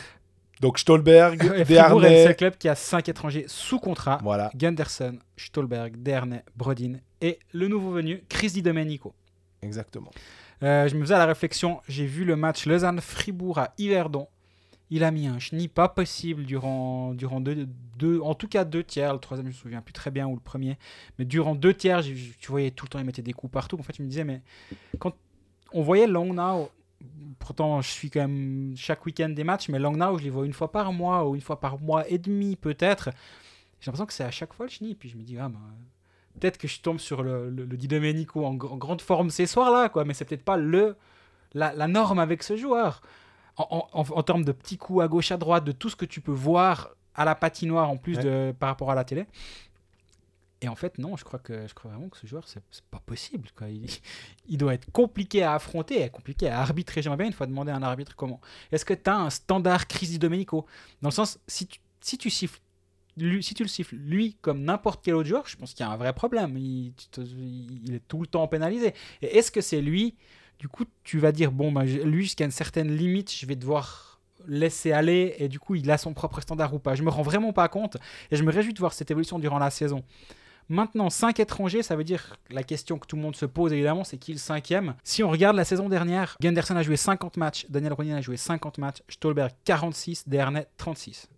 Donc Stolberg, Desharnais. seul club qui a 5 étrangers sous contrat. Voilà. Gunderson, Stolberg, Dernay, Brodin et le nouveau venu, Chris Di Domenico. Exactement. Euh, je me faisais la réflexion, j'ai vu le match Lausanne-Fribourg à Yverdon. Il a mis un chenille pas possible durant, durant deux, deux, en tout cas deux tiers. Le troisième, je me souviens plus très bien, ou le premier. Mais durant deux tiers, j'ai- tu voyais tout le temps, il mettait des coups partout. En fait, je me disais, mais quand on voyait Long Now, pourtant je suis quand même chaque week-end des matchs, mais Long Now, je les vois une fois par mois ou une fois par mois et demi peut-être. J'ai l'impression que c'est à chaque fois le chenille. Puis je me dis, ah, ben, peut-être que je tombe sur le, le, le Di Domenico en, gr- en grande forme ces soirs-là, quoi. Mais c'est peut-être pas le, la norme avec ce joueur. En, en- en- en termes de petits coups à gauche, à droite, de tout ce que tu peux voir à la patinoire en plus Ouais. de, par rapport à la télé. Et en fait, non, je crois, que, je crois vraiment que ce joueur, c'est pas possible. Quoi. Il, il doit être compliqué à affronter, et compliqué à arbitrer. J'aimerais bien une fois demander à un arbitre comment. Est-ce que tu as un standard Chris Di Domenico? Dans le sens, si tu, si tu siffles lui, si tu le siffles lui comme n'importe quel autre joueur, je pense qu'il y a un vrai problème. Il, il est tout le temps pénalisé. Et est-ce que c'est lui Du coup, tu vas dire bon, bah, lui jusqu'à une certaine limite, je vais devoir laisser aller et du coup, il a son propre standard ou pas. Je me rends vraiment pas compte et je me réjouis de voir cette évolution durant la saison. Maintenant, 5 étrangers, ça veut dire la question que tout le monde se pose évidemment, c'est qui le cinquième? Si on regarde la saison dernière, Gunderson a joué 50 matchs, Daniel Ronin a joué 50 matchs, Stolberg 46, Dernay 36.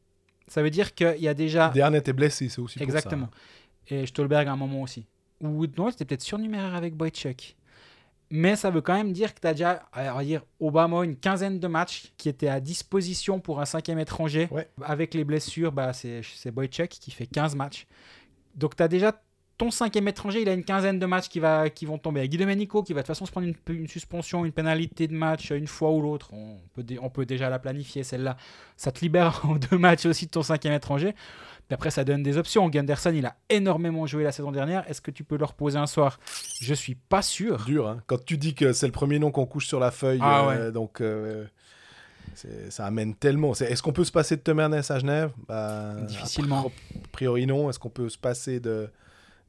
Ça veut dire qu'il y a déjà Dernier était blessé, c'est aussi pour ça. Exactement. Et Stolberg à un moment aussi. Ou non, c'était peut-être surnuméraire avec Boychuk. Mais ça veut quand même dire que tu as déjà, on va dire, Obama, une quinzaine de matchs qui étaient à disposition pour un cinquième étranger. Ouais. Avec les blessures, bah, c'est Boychuk qui fait 15 matchs. Donc tu as déjà ton cinquième étranger, il a une quinzaine de matchs qui, va, qui vont tomber. Guy Domenico qui va de toute façon se prendre une, une suspension, une pénalité de match une fois ou l'autre. On peut, on peut déjà la planifier celle-là. Ça te libère en deux matchs aussi de ton cinquième étranger. Puis après, ça donne des options. Gunderson, il a énormément joué la saison dernière. Est-ce que tu peux le reposer un soir? Je suis pas sûr. Dur, hein. Quand tu dis que c'est le premier nom qu'on couche sur la feuille, Ah euh, donc euh, ça amène tellement. Est-ce qu'on peut se passer de Temernes à Genève? Bah, Difficilement. A priori, non. Est-ce qu'on peut se passer de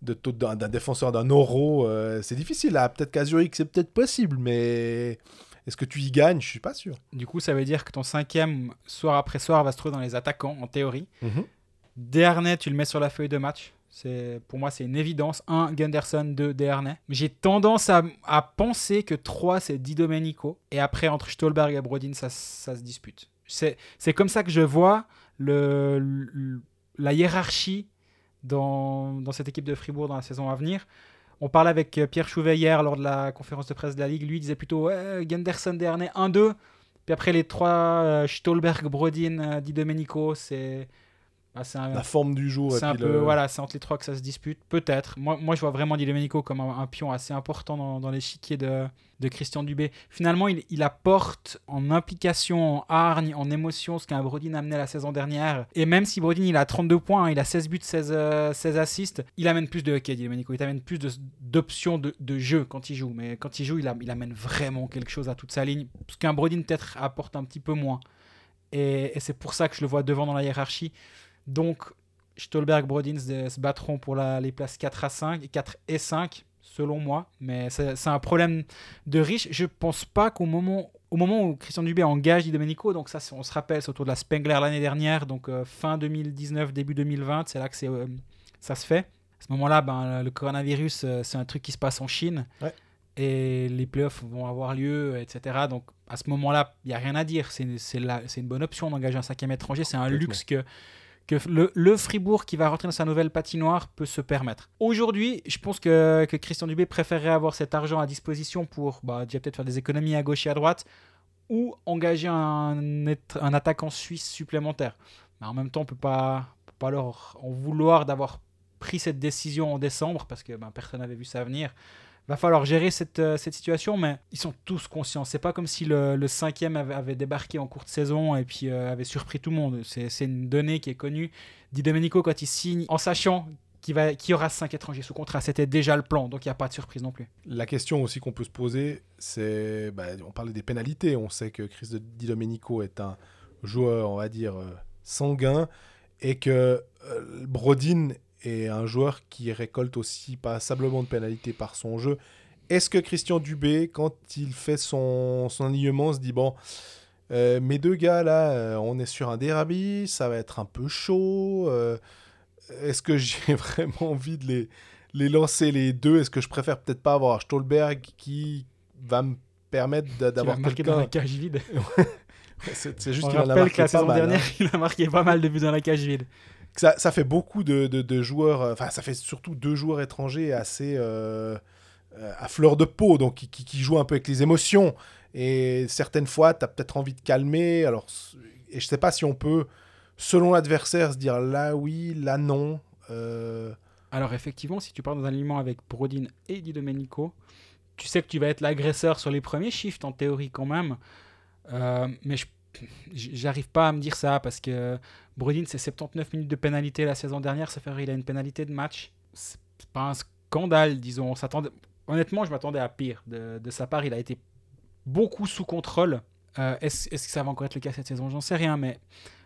d'un défenseur d'un euro Euh, C'est difficile. Là, peut-être qu'à Zurich, c'est peut-être possible, mais est-ce que tu y gagnes? Je suis pas sûr. Du coup, ça veut dire que ton cinquième, soir après soir, va se trouver dans les attaquants, en théorie. Mhm. Dernay, tu le mets sur la feuille de match. C'est Pour moi, c'est une évidence. 1, Gunderson, 2, Dernay. J'ai tendance à, penser que 3, c'est Di Domenico. Et après, entre Stolberg et Brodin, ça, ça se dispute. C'est comme ça que je vois le, la hiérarchie dans, dans cette équipe de Fribourg dans la saison à venir. On parlait avec Pierre Chouvet hier lors de la conférence de presse de la Ligue. Lui il disait plutôt Gunderson, Dernay, 1-2. Puis après les trois, euh, Stolberg, Brodin, euh, Di Domenico, c'est un, La forme du jour. c'est un puis peu, le- voilà, c'est entre les trois que ça se dispute, peut-être. Moi, moi, je vois vraiment Di Domenico comme un, un pion assez important dans, dans l'échiquier de, de Christian Dubé. Finalement, il, il apporte en implication, en hargne, en émotion ce qu'un Brodin amenait la saison dernière. Et même si Brodin, il a 32 points, hein, il a 16 buts, 16, euh, 16 assists, il amène plus de hockey, Di Domenico. Il amène plus de- d'options de, de jeu quand il joue. Mais quand il joue, il, a- il amène vraiment quelque chose à toute sa ligne. Ce qu'un Brodin, peut-être, apporte un petit peu moins. Et, et c'est pour ça que je le vois devant dans la hiérarchie. Donc, Stolberg, Brodin se, battront pour la- les places 4 à 5, 4 et 5, selon moi. Mais c'est un problème de riche. Je pense pas qu'au moment, au moment où Christian Dubé engage Di Domenico, donc ça, on se rappelle, c'est autour de la Spengler l'année dernière, donc euh, fin 2019, début 2020, c'est là que euh, ça se fait. À ce moment-là, ben, le coronavirus, euh, c'est un truc qui se passe en Chine. Ouais. Et les playoffs vont avoir lieu, etc. Donc à ce moment-là, il n'y a rien à dire. C'est c'est une bonne option d'engager un cinquième étranger. C'est un luxe que, que le, Fribourg qui va rentrer dans sa nouvelle patinoire peut se permettre. Aujourd'hui, je pense que, Christian Dubé préférerait avoir cet argent à disposition pour bah, déjà peut-être faire des économies à gauche et à droite ou engager un, attaquant suisse supplémentaire. Mais en même temps, on peut pas, peut pas leur en vouloir d'avoir pris cette décision en décembre parce que ben, personne n'avait vu ça venir. Va falloir gérer cette, euh, cette situation, mais ils sont tous conscients. C'est pas comme si le, cinquième avait, débarqué en courte saison et puis euh, avait surpris tout le monde. C'est une donnée qui est connue. Di Domenico, quand il signe, en sachant qu'il qu'il y aura cinq étrangers sous contrat, c'était déjà le plan, donc il n'y a pas de surprise non plus. La question aussi qu'on peut se poser, c'est. bah, on parlait des pénalités. On sait que Chris de- Di Domenico est un joueur, on va dire, euh, sanguin. Et que euh, Brodin est un joueur qui récolte aussi passablement de pénalités par son jeu. Est-ce que Christian Dubé, quand il fait son, son alignement, se dit bon. euh, mes deux gars là, euh, on est sur un dérabi, ça va être un peu chaud. euh, Est-ce que j'ai vraiment envie de les, les lancer les deux? Est-ce que je préfère peut-être pas avoir Stolberg qui va me permettre d'avoir marquer dans la cage vide. C'est juste qu'il en a marqué que la saison hein. dernière, il a marqué pas mal de buts dans la cage vide. Ça, ça fait beaucoup de, de- joueurs, euh, enfin ça fait surtout deux joueurs étrangers assez euh, euh, à fleur de peau, donc qui, qui- qui jouent un peu avec les émotions. Et certaines fois, tu as peut-être envie de calmer. Alors, et je sais pas si on peut, selon l'adversaire, se dire là oui, là non. Alors effectivement, si tu pars dans un alignement avec Brodin et Di Domenico, tu sais que tu vas être l'agresseur sur les premiers shifts en théorie quand même. Mais je j'arrive pas à me dire ça parce que Brodin c'est 79 minutes de pénalité la saison dernière, ça fait il a une pénalité de match. C'est pas un scandale, disons. On s'attendait honnêtement, je m'attendais à pire de, sa part. Il a été beaucoup sous contrôle. Euh, Est-ce que ça va encore être le cas cette saison? J'en sais rien, mais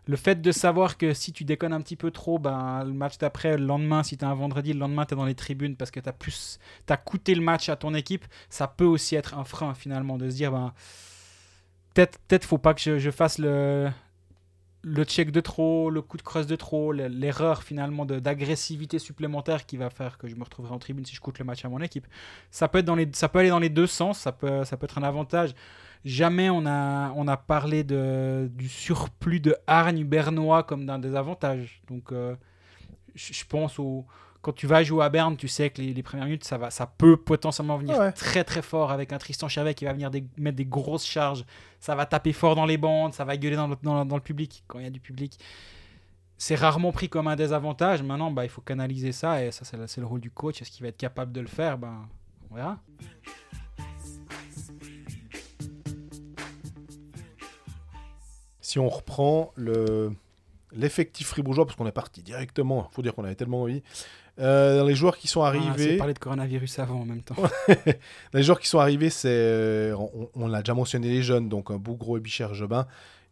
le fait de savoir que si tu déconnes un petit peu trop, ben, le match d'après, le lendemain, si tu un vendredi, le lendemain, tu es dans les tribunes parce que tu as, plus, coûté le match à ton équipe, ça peut aussi être un frein finalement de se dire, ben, peut-être peut faut pas que je fasse le, le check de trop, le coup de crosse de trop, le- l'erreur finalement d'agressivité supplémentaire qui va faire que je me retrouverai en tribune si je coûte le match à mon équipe. Ça peut, être dans les, ça peut aller dans les deux sens, ça peut, ça peut être un avantage. Jamais on a, on a parlé de, du surplus de hargne bernois comme d'un désavantage. Donc, euh, je pense au. Quand tu vas jouer à Berne, tu sais que les, les premières minutes, ça, va, ça peut potentiellement venir Ouais. très très fort avec un Tristan Chervet qui va venir des- mettre des grosses charges. Ça va taper fort dans les bandes, ça va gueuler dans le, dans, dans le public quand il y a du public. C'est rarement pris comme un désavantage. Maintenant, bah, il faut canaliser ça et ça, c'est le, c'est le rôle du coach. Est-ce qu'il va être capable de le faire? Ben, On verra. si on reprend le l'effectif fribourgeois, parce qu'on est parti directement, il faut dire qu'on avait tellement envie, euh, dans les joueurs qui sont Ah, arrivés, parler de coronavirus avant en même temps. les joueurs qui sont arrivés, c'est, euh, on, on l'a déjà mentionné les jeunes, donc un Bougro et Bicher Jobin.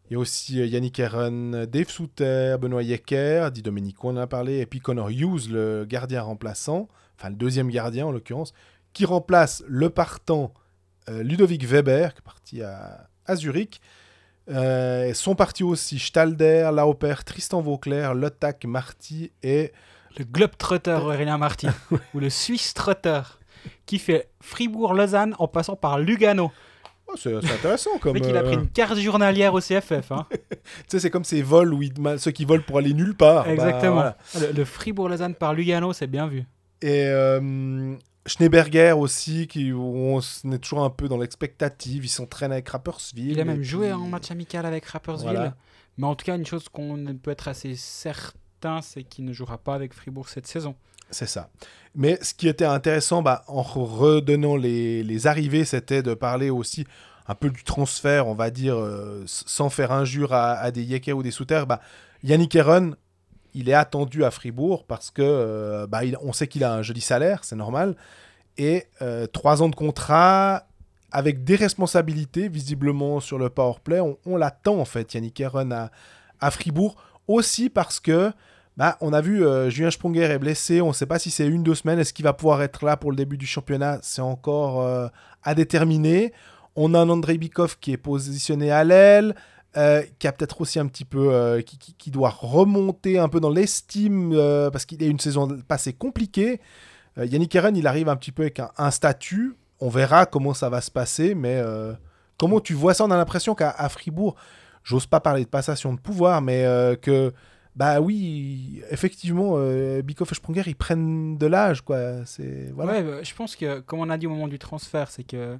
Il y a aussi euh, Yannick Herren, Dave Souter, Benoît Yecker, Di Domenico, on en a parlé, et puis Connor Hughes, le gardien remplaçant, enfin le deuxième gardien en l'occurrence, qui remplace le partant euh, Ludovic Weber, qui est parti à, à Zurich. Euh, sont partis aussi Stalder, Lauper, Tristan Vauclair, Lottac, Marty et Le Globetrotter Aurélien Marty, ou le Swiss Trotter, qui fait Fribourg-Lausanne en passant par Lugano. Oh, c'est intéressant comme. Le mec, il a pris euh, une carte journalière au CFF. hein. Tu sais, c'est comme ces vols où ils ceux qui volent pour aller nulle part. Bah, Exactement. voilà. le, le Fribourg-Lausanne par Lugano, c'est bien vu. Et euh, Schneeberger aussi, qui, où on est toujours un peu dans l'expectative. Ils s'entraînent avec Rapperswil. Il a même puis- joué en match amical avec Rapperswil. Voilà. Mais en tout cas, une chose qu'on peut être assez certain, c'est qu'il ne jouera pas avec Fribourg cette saison. C'est ça. Mais ce qui était intéressant, bah, en redonnant les, arrivées, c'était de parler aussi un peu du transfert, on va dire, euh, sans faire injure à, des Yecker ou des Souter. Bah, Yannick Heron, il est attendu à Fribourg parce que euh, bah, on sait qu'il a un joli salaire, c'est normal. Et euh, trois ans de contrat avec des responsabilités, visiblement sur le powerplay. On, on l'attend en fait, Yannick Heron à Fribourg. Aussi parce que bah, on a vu euh, Julien Sprunger est blessé. On ne sait pas si c'est une, deux semaines. Est-ce qu'il va pouvoir être là pour le début du championnat? C'est encore euh, à déterminer. On a un Andrei Bikov qui est positionné à l'aile, euh, qui a peut-être aussi un petit peu. qui, doit remonter un peu dans l'estime parce qu'il a une saison passée compliquée. Yannick Eren, il arrive un petit peu avec un, un statut. On verra comment ça va se passer, mais comment tu vois ça? On a l'impression qu'à Fribourg, j'ose pas parler de passation de pouvoir, mais que bah oui, effectivement, euh, Bikoff et Sprunger, ils prennent de l'âge, quoi. C'est voilà. Ouais, bah, je pense que, comme on a dit au moment du transfert, c'est que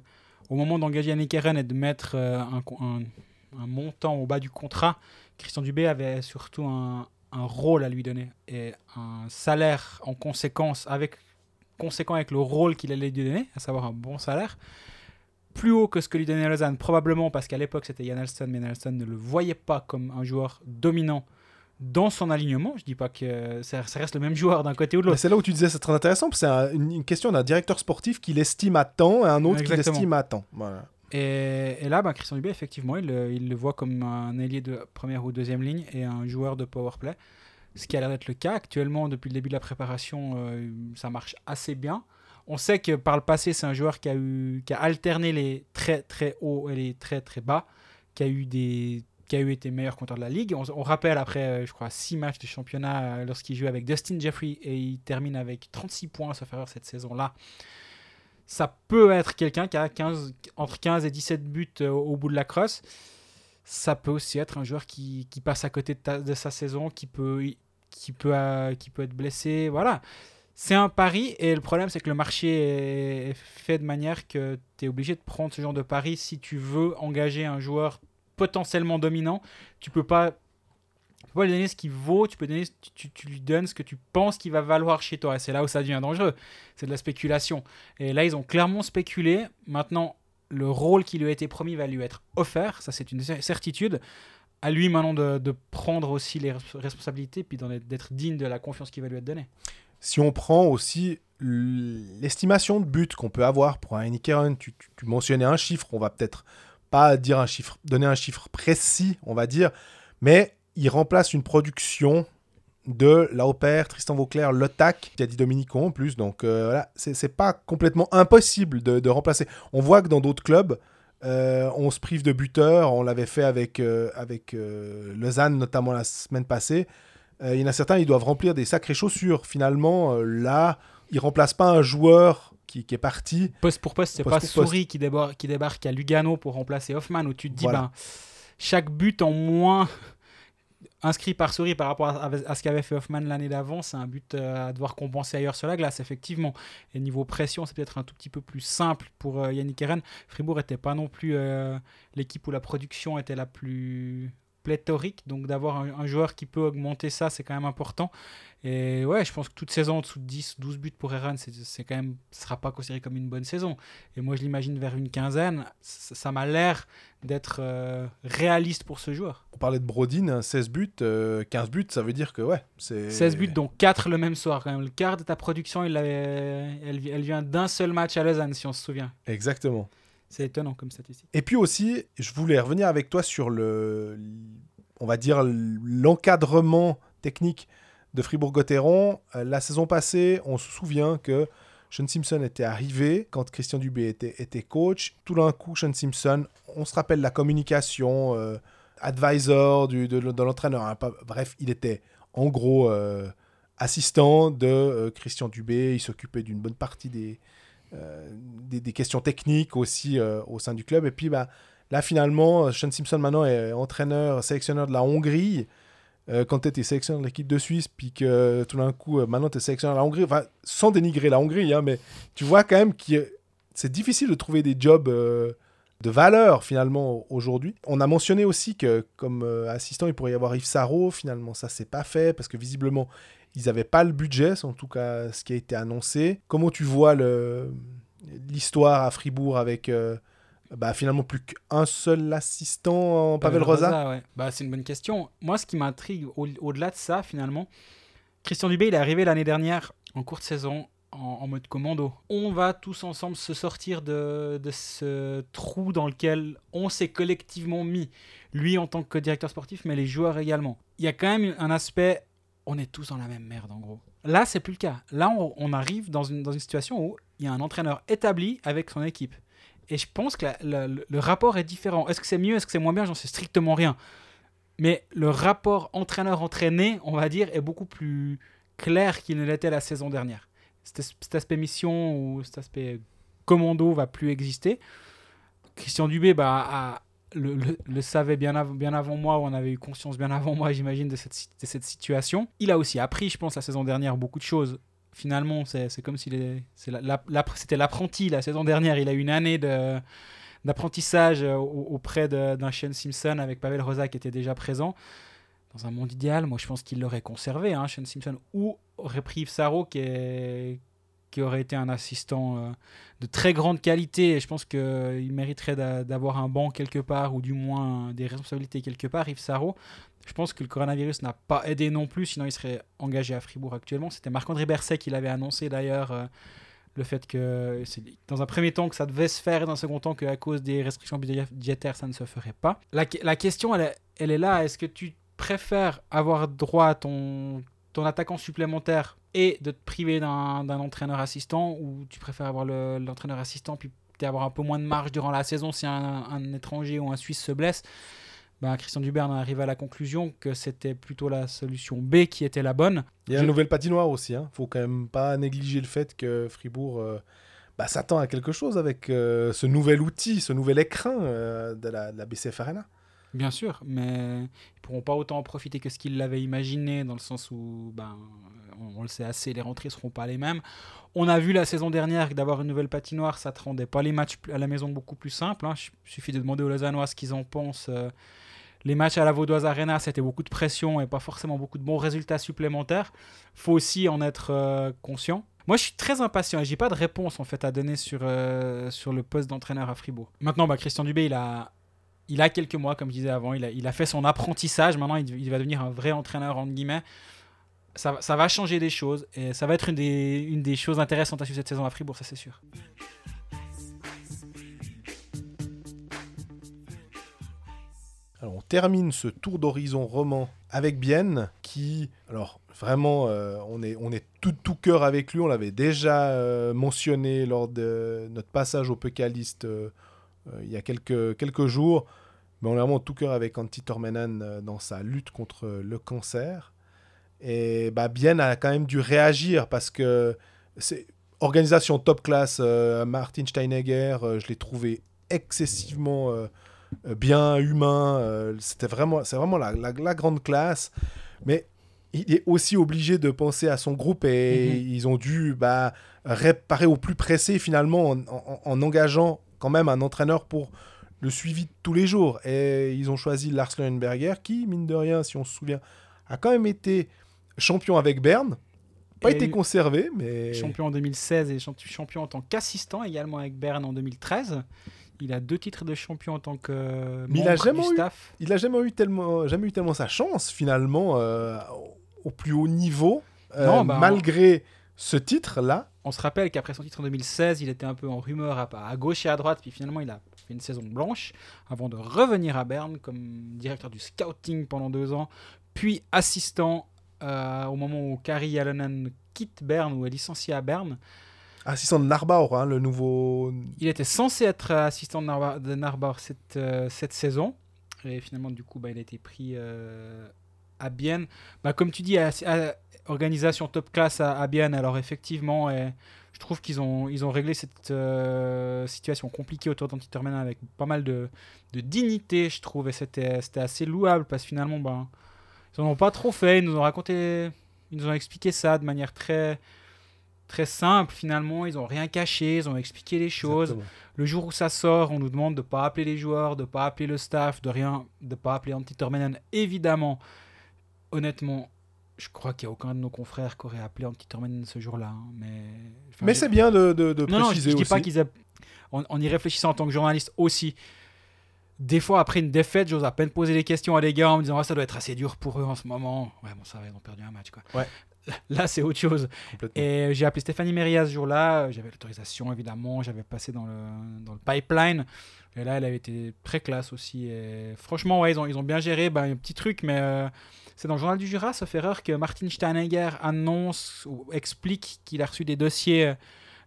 au moment d'engager Yannick Eren et de mettre euh, un montant au bas du contrat, Christian Dubé avait surtout un, un rôle à lui donner et un salaire en conséquence avec conséquent avec le rôle qu'il allait lui donner, à savoir un bon salaire, plus haut que ce que lui donnait Lausanne, probablement parce qu'à l'époque c'était Yann Alston, mais Yann Alston ne le voyait pas comme un joueur dominant dans son alignement. Je dis pas que ça, ça reste le même joueur d'un côté ou de l'autre. c'est là où tu disais c'est très intéressant, parce que c'est un- une, question d'un directeur sportif qui l'estime à temps et un autre qui l'estime à temps. Voilà. Et, et là, ben, Christian Dubé, effectivement, il, le- il le voit comme un ailier de première ou deuxième ligne et un joueur de power play. Ce qui a l'air d'être le cas. Actuellement, depuis le début de la préparation, euh, ça marche assez bien. On sait que par le passé, c'est un joueur qui a, eu, qui a alterné les très très hauts et les très très bas, qui a eu des a eu été meilleur compteur de la ligue. On, rappelle après, euh, je crois, 6 matchs de championnat euh, lorsqu'il joue avec Dustin Jeffrey et il termine avec 36 points, sauf erreur, cette saison-là. Ça peut être quelqu'un qui a 15, entre 15 et 17 buts euh, au bout de la crosse. ça peut aussi être un joueur qui, passe à côté de, sa saison, qui peut, qui, peut, qui peut être blessé. Voilà. C'est un pari et le problème c'est que le marché est fait de manière que tu es obligé de prendre ce genre de pari si tu veux engager un joueur potentiellement dominant. Tu peux pas, tu peux pas lui donner ce qu'il vaut, tu peux donner, tu, lui donnes ce que tu penses qu'il va valoir chez toi. Et c'est là où ça devient dangereux. C'est de la spéculation. Et là ils ont clairement spéculé. Maintenant, le rôle qui lui a été promis va lui être offert. Ça c'est une cer- certitude. À lui maintenant de, prendre aussi les res- responsabilités puis d'être digne de la confiance qui va lui être donnée. Si on prend aussi l'estimation de but qu'on peut avoir pour un tu, tu mentionnais un chiffre, on va peut-être pas dire un chiffre, donner un chiffre précis, on va dire, mais il remplace une production de Lauper, Tristan Vauclair, Lotac, qui a dit Dominico en plus, donc euh, voilà, c'est pas complètement impossible de, de remplacer. On voit que dans d'autres clubs, euh, on se prive de buteurs, on l'avait fait avec, euh, avec euh, Lausanne notamment la semaine passée. Il y en a certains, ils doivent remplir des sacrées chaussures. Finalement, là, ils remplacent pas un joueur qui, qui est parti. Poste pour poste, c'est Poste pas. Souris qui, débar- qui débarque à Lugano pour remplacer Hoffman, où tu te dis, Voilà. ben, chaque but en moins inscrit par Souris par rapport à, à ce qu'avait fait Hoffman l'année d'avant, c'est un but euh, à devoir compenser ailleurs sur la glace, effectivement. Et niveau pression, c'est peut-être un tout petit peu plus simple pour euh, Yannick Eren. Fribourg n'était pas non plus euh, l'équipe où la production était la plus pléthorique, donc d'avoir un, un joueur qui peut augmenter ça, c'est quand même important. Et ouais, je pense que toute saison en dessous de 10, 12 buts pour Eren, c'est quand même, ce sera pas considéré comme une bonne saison. Et moi, je l'imagine vers une quinzaine. Ça ça m'a l'air d'être euh, réaliste pour ce joueur. On parlait de Brodin, hein, 16 buts, euh, 15 buts, ça veut dire que ouais, c'est 16 buts, dont 4 le même soir. Quand même. Le quart de ta production, il elle, elle vient d'un seul match à Lausanne, si on se souvient. Exactement. C'est étonnant comme statistique. Et puis aussi, je voulais revenir avec toi sur le, on va dire l'encadrement technique de Fribourg-Gotteron. Euh, la saison passée, on se souvient que Sean Simpson était arrivé quand Christian Dubé était, coach. Tout d'un coup, Sean Simpson, on se rappelle la communication, euh, advisor du, de, l'entraîneur. hein, bref, il était en gros euh, assistant de Christian Dubé. Il s'occupait d'une bonne partie des, des, des questions techniques aussi euh, au sein du club. Et puis bah, là, finalement, Sean Simpson maintenant est entraîneur, sélectionneur de la Hongrie. Euh, quand tu étais sélectionneur de l'équipe de Suisse, puis que tout d'un coup, euh, maintenant tu es sélectionneur de la Hongrie, enfin, sans dénigrer la Hongrie, hein, mais tu vois quand même que c'est difficile de trouver des jobs euh, de valeur finalement aujourd'hui. On a mentionné aussi que comme euh, assistant, il pourrait y avoir Yves Sarro. Finalement, ça c'est pas fait parce que visiblement, ils n'avaient pas le budget, c'est en tout cas ce qui a été annoncé. Comment tu vois l'histoire à Fribourg avec euh, bah, finalement plus qu'un seul assistant, Pavel, Rosa, ouais. bah, C'est une bonne question. Moi, ce qui m'intrigue au- au-delà de ça, finalement, Christian Dubé, il est arrivé l'année dernière en courte saison en, en mode commando. On va tous ensemble se sortir de, de ce trou dans lequel on s'est collectivement mis. Lui en tant que directeur sportif, mais les joueurs également. Il y a quand même un aspect, on est tous dans la même merde en gros. Là, c'est plus le cas. Là, on, arrive dans une, dans une situation où il y a un entraîneur établi avec son équipe. Et je pense que le, rapport est différent. Est-ce que c'est mieux, est-ce que c'est moins bien? J'en sais strictement rien. Mais le rapport entraîneur-entraîné, on va dire, est beaucoup plus clair qu'il ne l'était la saison dernière. Cet aspect mission ou cet aspect commando va plus exister. Christian Dubé bah, a- le, savait bien, av- bien avant moi, ou on avait eu conscience bien avant moi, j'imagine, de cette, de cette situation. Il a aussi appris, je pense, la saison dernière, beaucoup de choses. Finalement, c'est comme s'il c'était l'apprenti la saison dernière. Il a eu une année d'apprentissage euh, au- auprès d'un Shane Simpson avec Pavel Rosa qui était déjà présent. Dans un monde idéal, moi je pense qu'il l'aurait conservé, hein, Shane Simpson, ou Yves Sarro qui, est- qui aurait été un assistant euh, de très grande qualité. Et je pense qu'il mériterait d'a- d'avoir un banc quelque part, ou du moins des responsabilités quelque part, Yves Sarro. Je pense que le coronavirus n'a pas aidé non plus, sinon il serait engagé à Fribourg actuellement. C'était Marc-André Berset qui l'avait annoncé d'ailleurs. euh, le fait que c'est dans un premier temps que ça devait se faire et dans un second temps qu'à cause des restrictions budgétaires ça ne se ferait pas. La, question elle est, elle est là, est-ce que tu préfères avoir droit à ton, ton attaquant supplémentaire et de te priver d'un entraîneur assistant ou tu préfères avoir le- l'entraîneur assistant puis avoir un peu moins de marge durant la saison si un, un étranger ou un Suisse se blesse? Ben, Christian Dubert en arrive à la conclusion que c'était plutôt la solution B qui était la bonne. Il y a Je- une nouvelle patinoire aussi. Hein. Faut quand même pas négliger le fait que Fribourg euh, bah, s'attend à quelque chose avec euh, ce nouvel outil, ce nouvel écrin euh, de, la, de la BCF Arena. Bien sûr, mais ils pourront pas autant en profiter que ce qu'ils l'avaient imaginé, dans le sens où, ben, on, le sait assez, les rentrées seront pas les mêmes. On a vu la saison dernière que d'avoir une nouvelle patinoire, ça te rendait pas les matchs à la maison beaucoup plus simples. hein. Il suffit de demander aux Lausannois ce qu'ils en pensent. euh, les matchs à la Vaudoise Arena, c'était beaucoup de pression et pas forcément beaucoup de bons résultats supplémentaires. faut aussi en être euh, conscient. Moi, je suis très impatient et j'ai pas de réponse en fait à donner sur, euh, sur le poste d'entraîneur à Fribourg. Maintenant, bah, Christian Dubé, il a, il a quelques mois, comme je disais avant, il a, fait son apprentissage. Maintenant, il, va devenir un vrai entraîneur, entre guillemets. Ça, va- changer des choses et ça va être une des, choses intéressantes à suivre cette saison à Fribourg, ça c'est sûr. Alors, on termine ce tour d'horizon roman avec Bienne, qui, alors vraiment, euh, on est, on est tout, cœur avec lui. On l'avait déjà euh, mentionné lors de notre passage au Pécaliste euh, il y a quelques, quelques jours. Mais on est vraiment tout cœur avec Antti Tormenan euh, dans sa lutte contre le cancer. Et bah, Bienne a quand même dû réagir parce que c'est organisation top class. euh, Martin Steinegger, euh, je l'ai trouvé excessivement euh, euh, bien humain. euh, C'était vraiment, c'est vraiment la, la- la grande classe. Mais il est aussi obligé de penser à son groupe et Mhm. ils ont dû bah, réparer au plus pressé finalement en, en- en engageant quand même un entraîneur pour le suivi de tous les jours. Et ils ont choisi Lars Leuenberger qui, mine de rien, si on se souvient, a quand même été champion avec Berne. Pas Et été conservé, mais... Champion en 2016 et champ- champion en tant qu'assistant également avec Berne en 2013. Il a deux titres de champion en tant que Mais il a jamais du eu- staff. il a jamais eu tellement, jamais eu tellement sa chance finalement euh, au- plus haut niveau, euh, Non, bah, malgré ce titre-là. On se rappelle qu'après son titre en 2016, il était un peu en rumeur à, à gauche et à droite, puis finalement il a fait une saison blanche avant de revenir à Berne comme directeur du scouting pendant deux ans, puis assistant euh, au moment où Kari Alonen quitte Berne ou est licencié à Berne. Assistant de Narbauer, hein, le nouveau. Il était censé être assistant de Narba- de cette, euh, cette saison. Et finalement, du coup, bah, il a été pris euh, à Bienne. Bah, comme tu dis, à- à- organisation top class à, à Bienne. Alors, effectivement, et je trouve qu'ils ont, ils ont réglé cette euh, situation compliquée autour d'Antitermen avec pas mal de, de dignité, je trouve. Et c'était c'était assez louable parce que finalement, bah, ils n'en ont pas trop fait. Ils nous ont raconté, ils nous ont expliqué ça de manière très très simple finalement, ils ont rien caché, ils ont expliqué les choses. Exactement. Le jour où ça sort, on nous demande de pas appeler les joueurs, de pas appeler le staff, de rien, de pas appeler Antti Tormenan. Évidemment, honnêtement, je crois qu'il n'y a aucun de nos confrères qui aurait appelé Antti Tormenan ce jour-là. hein, mais enfin, Mais c'est bien de, de, de non, non, je, je dis pas qu'ils aient... En, en y réfléchissant en tant que journaliste aussi, des fois après une défaite, j'ose à peine poser des questions à des gars en me disant Ah, ça doit être assez dur pour eux en ce moment. Ouais, bon, ça va, ils ont perdu un match. Quoi. Ouais. Là, c'est autre chose. Et j'ai appelé Stéphanie Méria ce jour-là. J'avais l'autorisation, évidemment. J'avais passé dans le, dans le pipeline. Et là, elle avait été très classe aussi. Et franchement, ouais, ils ont, ils ont bien géré. Ben, un petit truc, mais euh, c'est dans le journal du Jura, sauf erreur, que Martin Steinegger annonce ou explique qu'il a reçu des dossiers euh,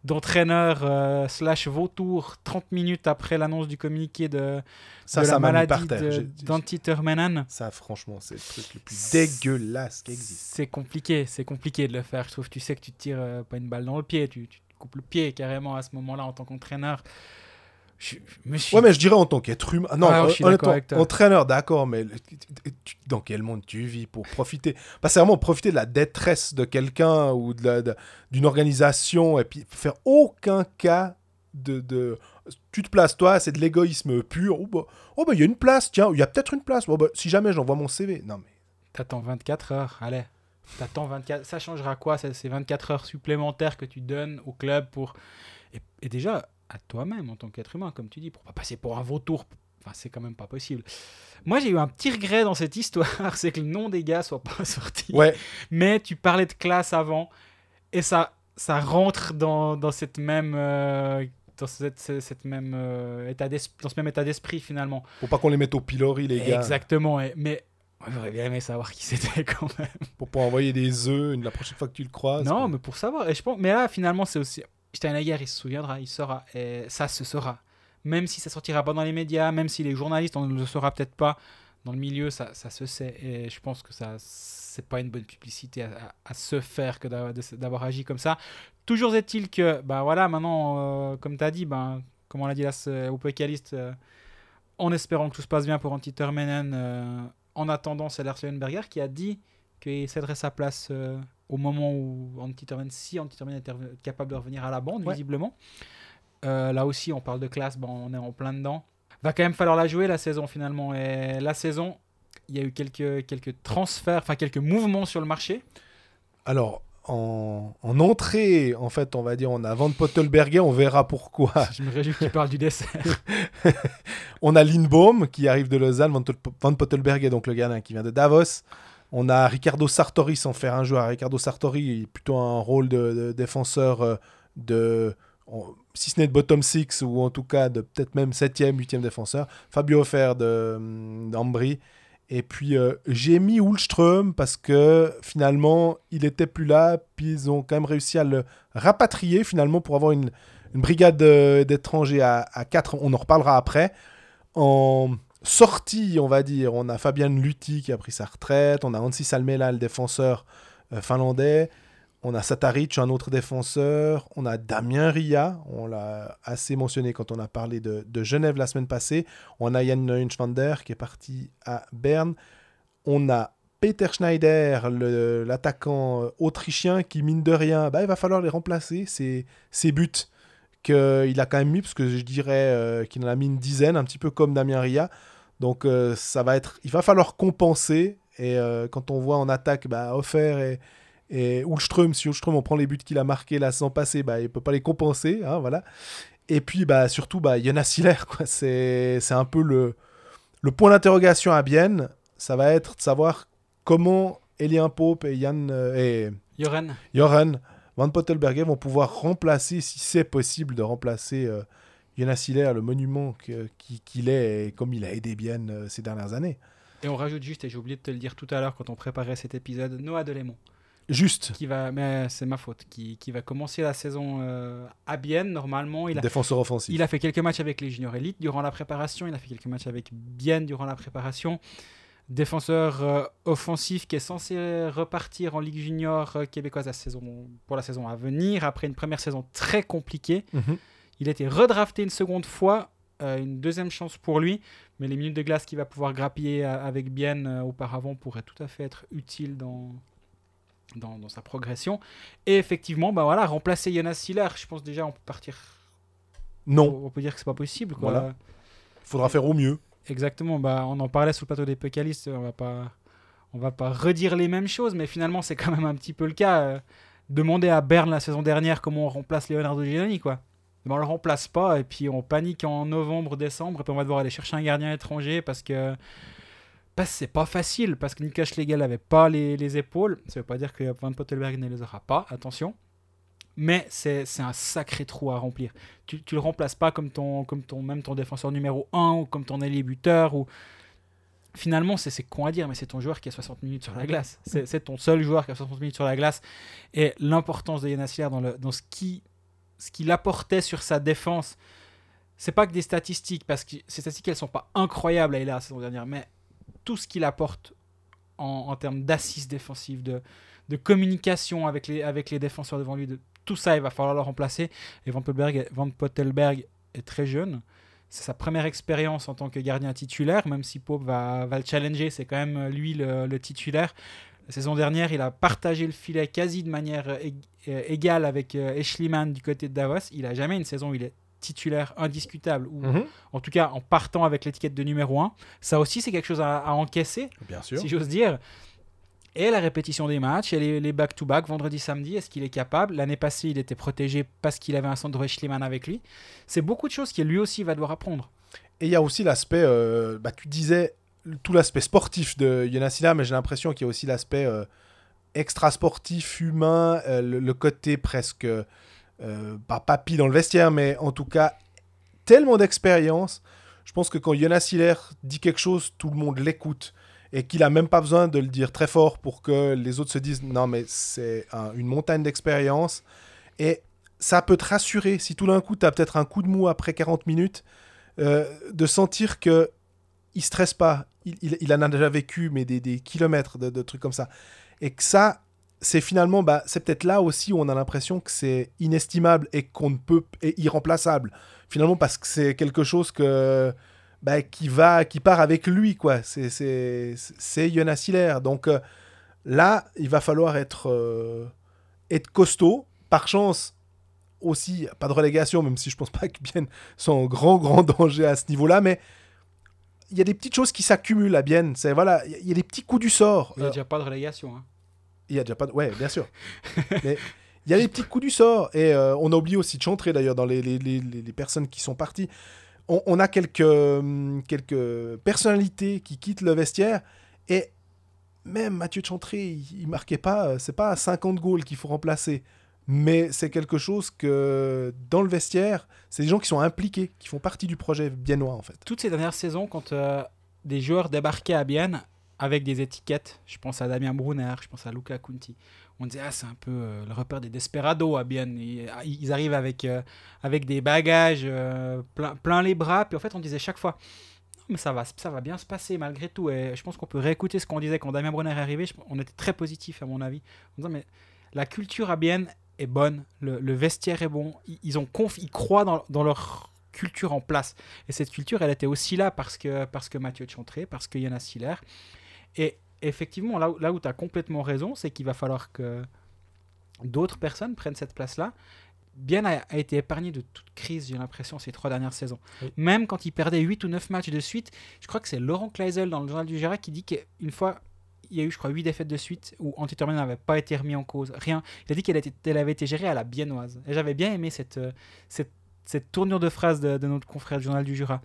d'entraîneur euh, slash vautour 30 minutes après l'annonce du communiqué de, Ça, de ça la maladie Termenan. Ça, franchement, c'est le truc le plus dégueulasse qui existe. C'est compliqué, c'est compliqué de le faire. Je trouve, tu sais que tu te tires euh, pas une balle dans le pied, tu, tu te coupes le pied carrément à ce moment-là en tant qu'entraîneur. Je, je me suis Ouais, mais je dirais en tant qu'être humain. Non, Ah, avec toi. entraîneur, d'accord, mais dans quel monde tu vis pour profiter? C'est vraiment profiter de la détresse de quelqu'un ou d'une organisation et puis faire aucun cas de. de- Tu te places, toi, c'est de l'égoïsme pur. Oh, bah, oh, bah, il y a une place, tiens, il y a peut-être une place. Bon, bah, si jamais j'envoie mon CV. Non, mais. T'attends 24 heures, allez. T'attends 24 Ça changera quoi ça, C'est 24 heures supplémentaires que tu donnes au club pour. Et, et déjà, à toi-même en tant qu'être humain, comme tu dis, pour pas passer pour un vautour. Enfin, c'est quand même pas possible. Moi, j'ai eu un petit regret dans cette histoire, c'est que le nom des gars soit pas sorti. Ouais, Mais tu parlais de classe avant, et ça, ça rentre dans, dans cette même. euh, dans cette, cette- même, euh, état dans ce même état d'esprit finalement. faut pas qu'on les mette au pilori, les gars. Exactement. mais j'aurais bien aimé savoir qui c'était quand même. Pour pouvoir envoyer des œufs la prochaine fois que tu le croises. Non, quoi. mais pour savoir. Et je pense, mais là, finalement, c'est aussi. Steinegger, il se souviendra, il saura. Et ça se saura. Même si ça sortira pas dans les médias, même si les journalistes, on ne le saura peut-être pas. Dans le milieu, ça, ça se sait. Et je pense que ça, c'est pas une bonne publicité à, se faire que d'avoir, agi comme ça. Toujours est-il que, bah voilà, maintenant, euh, comme tu as dit, ben, comme on l'a dit là c'est- au Pécaliste, euh, en espérant que tout se passe bien pour Antti Termenen. euh, en attendant, c'est Lars Berger qui a dit qu'il céderait sa place euh, au moment où Antti Termenen, si était rev- capable de revenir à la bande, Ouais. visiblement. Euh, là aussi, on parle de classe, bon, on est en plein dedans. Va quand même falloir la jouer la saison finalement. Et la saison, il y a eu quelques, quelques transferts, enfin quelques mouvements sur le marché. Alors, en, en entrée, en fait, on va dire, on a Van Pottelberger, on verra pourquoi. Je me réjouis que tu parles du dessert. On a Lindbaum qui arrive de Lausanne, Van, Van Pottelberger, donc le gardien qui vient de Davos. On a Ricardo Sartori sans faire un joueur. Ricardo Sartori est plutôt un rôle de, défenseur euh, de, si ce n'est de bottom 6 ou en tout cas de peut-être même 7e, 8e défenseur. Fabio Offer hum, d'Ambry. Et puis euh, j'ai mis parce que finalement il était plus là. Puis ils ont quand même réussi à le rapatrier finalement pour avoir une, une brigade euh, d'étrangers à, à 4. On en reparlera après. En sortie, on va dire, on a Fabian Lutti qui a pris sa retraite. On a Ansi Salmela, le défenseur euh, finlandais. On a Sataric, un autre défenseur. On a Damien Ria, on l'a assez mentionné quand on a parlé de, Genève la semaine passée. On a Jan Neuenschwander qui est parti à Berne. On a Peter Schneider, l'attaquant euh, autrichien, qui mine de rien, bah, il va falloir les remplacer. Ses, ses buts qu'il a quand même mis, parce que je dirais euh, qu'il en a mis une dizaine, un petit peu comme Damien Ria. Donc euh, ça va être, il va falloir compenser. Et euh, quand on voit en attaque, bah, Offer et, et Ulström, si Ulström on prend les buts qu'il a marqués là sans passer, bah, il peut pas les compenser, hein, voilà. Et puis bah surtout bah Jonas Hiller, quoi. C'est c'est un peu le le point d'interrogation à Bienne. Ça va être de savoir comment Elien Pope et Jan euh, et Joren, Joran Van Pottelberger vont pouvoir remplacer, si c'est possible, de remplacer Jonas Hiller, le monument qu'il est et comme il a aidé Bienne euh, ces dernières années. Et on rajoute juste, et j'ai oublié de te le dire tout à l'heure quand on préparait cet épisode, Noah Delémont, Juste, qui va, mais c'est ma faute, qui, qui va commencer la saison euh, à Bienne normalement. Il a, défenseur offensif. il a fait quelques matchs avec les juniors élites durant la préparation, il a fait quelques matchs avec Bienne durant la préparation. Défenseur euh, offensif qui est censé repartir en Ligue junior québécoise la saison, pour la saison à venir, après une première saison très compliquée. Mhm. Il a été redrafté une seconde fois, euh, une deuxième chance pour lui, mais les minutes de glace qu'il va pouvoir grappiller euh, avec Bienne euh, auparavant pourraient tout à fait être utiles dans, dans, dans sa progression. Et effectivement, bah voilà, remplacer Jonas Siller, je pense déjà on peut partir. Non, On peut dire que c'est pas possible. Quoi. Voilà. il faudra faire au mieux. Exactement, bah, on en parlait sur le plateau des Pécalistes, on va pas, on va pas redire les mêmes choses, mais finalement c'est quand même un petit peu le cas. euh, demander à Berne la saison dernière comment on remplace Leonardo Giannini, quoi. Ben, on le remplace pas et puis on panique en novembre, décembre et puis on va devoir aller chercher un gardien étranger parce que parce c'est pas facile, parce que Nicolas Schlegel avait pas les, les épaules. Ça veut pas dire que Van Pottelberg ne les aura pas, attention. Mais c'est un sacré trou à remplir. Tu, tu le remplaces pas comme ton, comme ton, même ton défenseur numéro 1 ou comme ton ailier buteur. Ou... Finalement, c'est con à dire, mais c'est ton joueur qui a 60 minutes sur la glace. C'est ton seul joueur qui a 60 minutes sur la glace. Et l'importance de Hiller dans, le, dans ce qui ce qu'il apportait sur sa défense, c'est pas que des statistiques, parce que ces statistiques, elles sont pas incroyables à Hiller la saison dernière, mais tout ce qu'il apporte en, termes d'assises défensives, de, communication avec les, défenseurs devant lui, tout ça, il va falloir le remplacer. Et Van Pottelberg, Van Pottelberg est très jeune. C'est sa première expérience en tant que gardien titulaire, même si Pope va, le challenger, c'est quand même euh, lui le titulaire. La saison dernière, il a partagé le filet quasi de manière euh, euh, égale avec euh, Eschliman du côté de Davos. Il a jamais une saison où il est titulaire indiscutable, ou Mhm. en tout cas en partant avec l'étiquette de numéro 1. Ça aussi, c'est quelque chose à, à encaisser, Bien sûr. si j'ose dire. Et la répétition des matchs, et les back-to-back, vendredi, samedi, est-ce qu'il est capable? L'année passée, il était protégé parce qu'il avait un centre Eschliman avec lui. C'est beaucoup de choses qu'il lui aussi va devoir apprendre. Et il y a aussi l'aspect, euh, bah, tu disais tout l'aspect sportif de Hiller, mais j'ai l'impression qu'il y a aussi l'aspect euh, extra-sportif, humain, euh, le, côté presque, euh, pas papy dans le vestiaire, mais en tout cas, tellement d'expérience. Je pense que quand Jonas Hiller dit quelque chose, tout le monde l'écoute. Et qu'il a même pas besoin de le dire très fort pour que les autres se disent non, mais c'est un- une montagne d'expérience. Et ça peut te rassurer si tout d'un coup, tu as peut-être un coup de mou après 40 minutes, euh, de sentir que il stresse pas. Il, il- en a déjà vécu, mais des, des kilomètres de, de trucs comme ça. Et que ça, c'est finalement, bah, c'est peut-être là aussi où on a l'impression que c'est inestimable et qu'on ne peut, et irremplaçable. Finalement, parce que c'est quelque chose que bah, qui va, qui part avec lui, quoi. C'est, c'est, c'est Jonas Hiller. Donc euh, là, il va falloir être, euh, être costaud. Par chance, aussi, pas de relégation, même si je pense pas que Bienne soit en grand, grand danger à ce niveau-là, mais il y a des petites choses qui s'accumulent à Bienne. C'est, voilà, il y a des petits coups du sort. Il n'y a déjà pas de relégation. hein. il y a déjà pas de... Ouais, bien sûr. Mais il y a des petits coups du sort. Et euh, on a oublié aussi de chanter d'ailleurs dans les, les, les- personnes qui sont parties. On, on a quelques, hum, quelques personnalités qui quittent le vestiaire. Et même Mathieu Chantré, il, il marquait pas. euh, C'est pas à 50 goals qu'il faut remplacer. Mais c'est quelque chose que dans le vestiaire, c'est des gens qui sont impliqués, qui font partie du projet biennois en fait. Toutes ces dernières saisons, quand euh, des joueurs débarquaient à Bienne avec des étiquettes, je pense à Damien Brunner, je pense à Luca Conti, on disait ah c'est un peu euh, le repère des desperados à Bienne. Ils, ils arrivent avec, euh, avec des bagages plein, plein les bras, puis en fait on disait chaque fois mais ça va, ça va bien se passer malgré tout. Et je pense qu'on peut réécouter ce qu'on disait quand Damien Brunner est arrivé. On était très positif à mon avis. En disant, mais la culture à Bienne est bonne, le, le vestiaire est bon, ils, ils ont conf- ils croient dans, dans leur culture en place. Et cette culture, elle était aussi là parce que, parce que Mathieu Chantré, parce que Yana Siller. Et effectivement, là, où- là où tu as complètement raison, c'est qu'il va falloir que d'autres personnes prennent cette place-là. Bien a, a été épargné de toute crise, j'ai l'impression, ces trois dernières saisons. Oui. Même quand il perdait 8 ou 9 matchs de suite, je crois que c'est Laurent Kleisel dans le journal du Gérard qui dit qu'une fois, il y a eu, je crois, 8 défaites de suite où Antitermin n'avait pas été remis en cause, rien. Il a dit qu'elle avait été gérée à la biennoise. Et j'avais bien aimé cette, euh, cette, cette tournure de phrase de, de notre confrère du journal du Jura.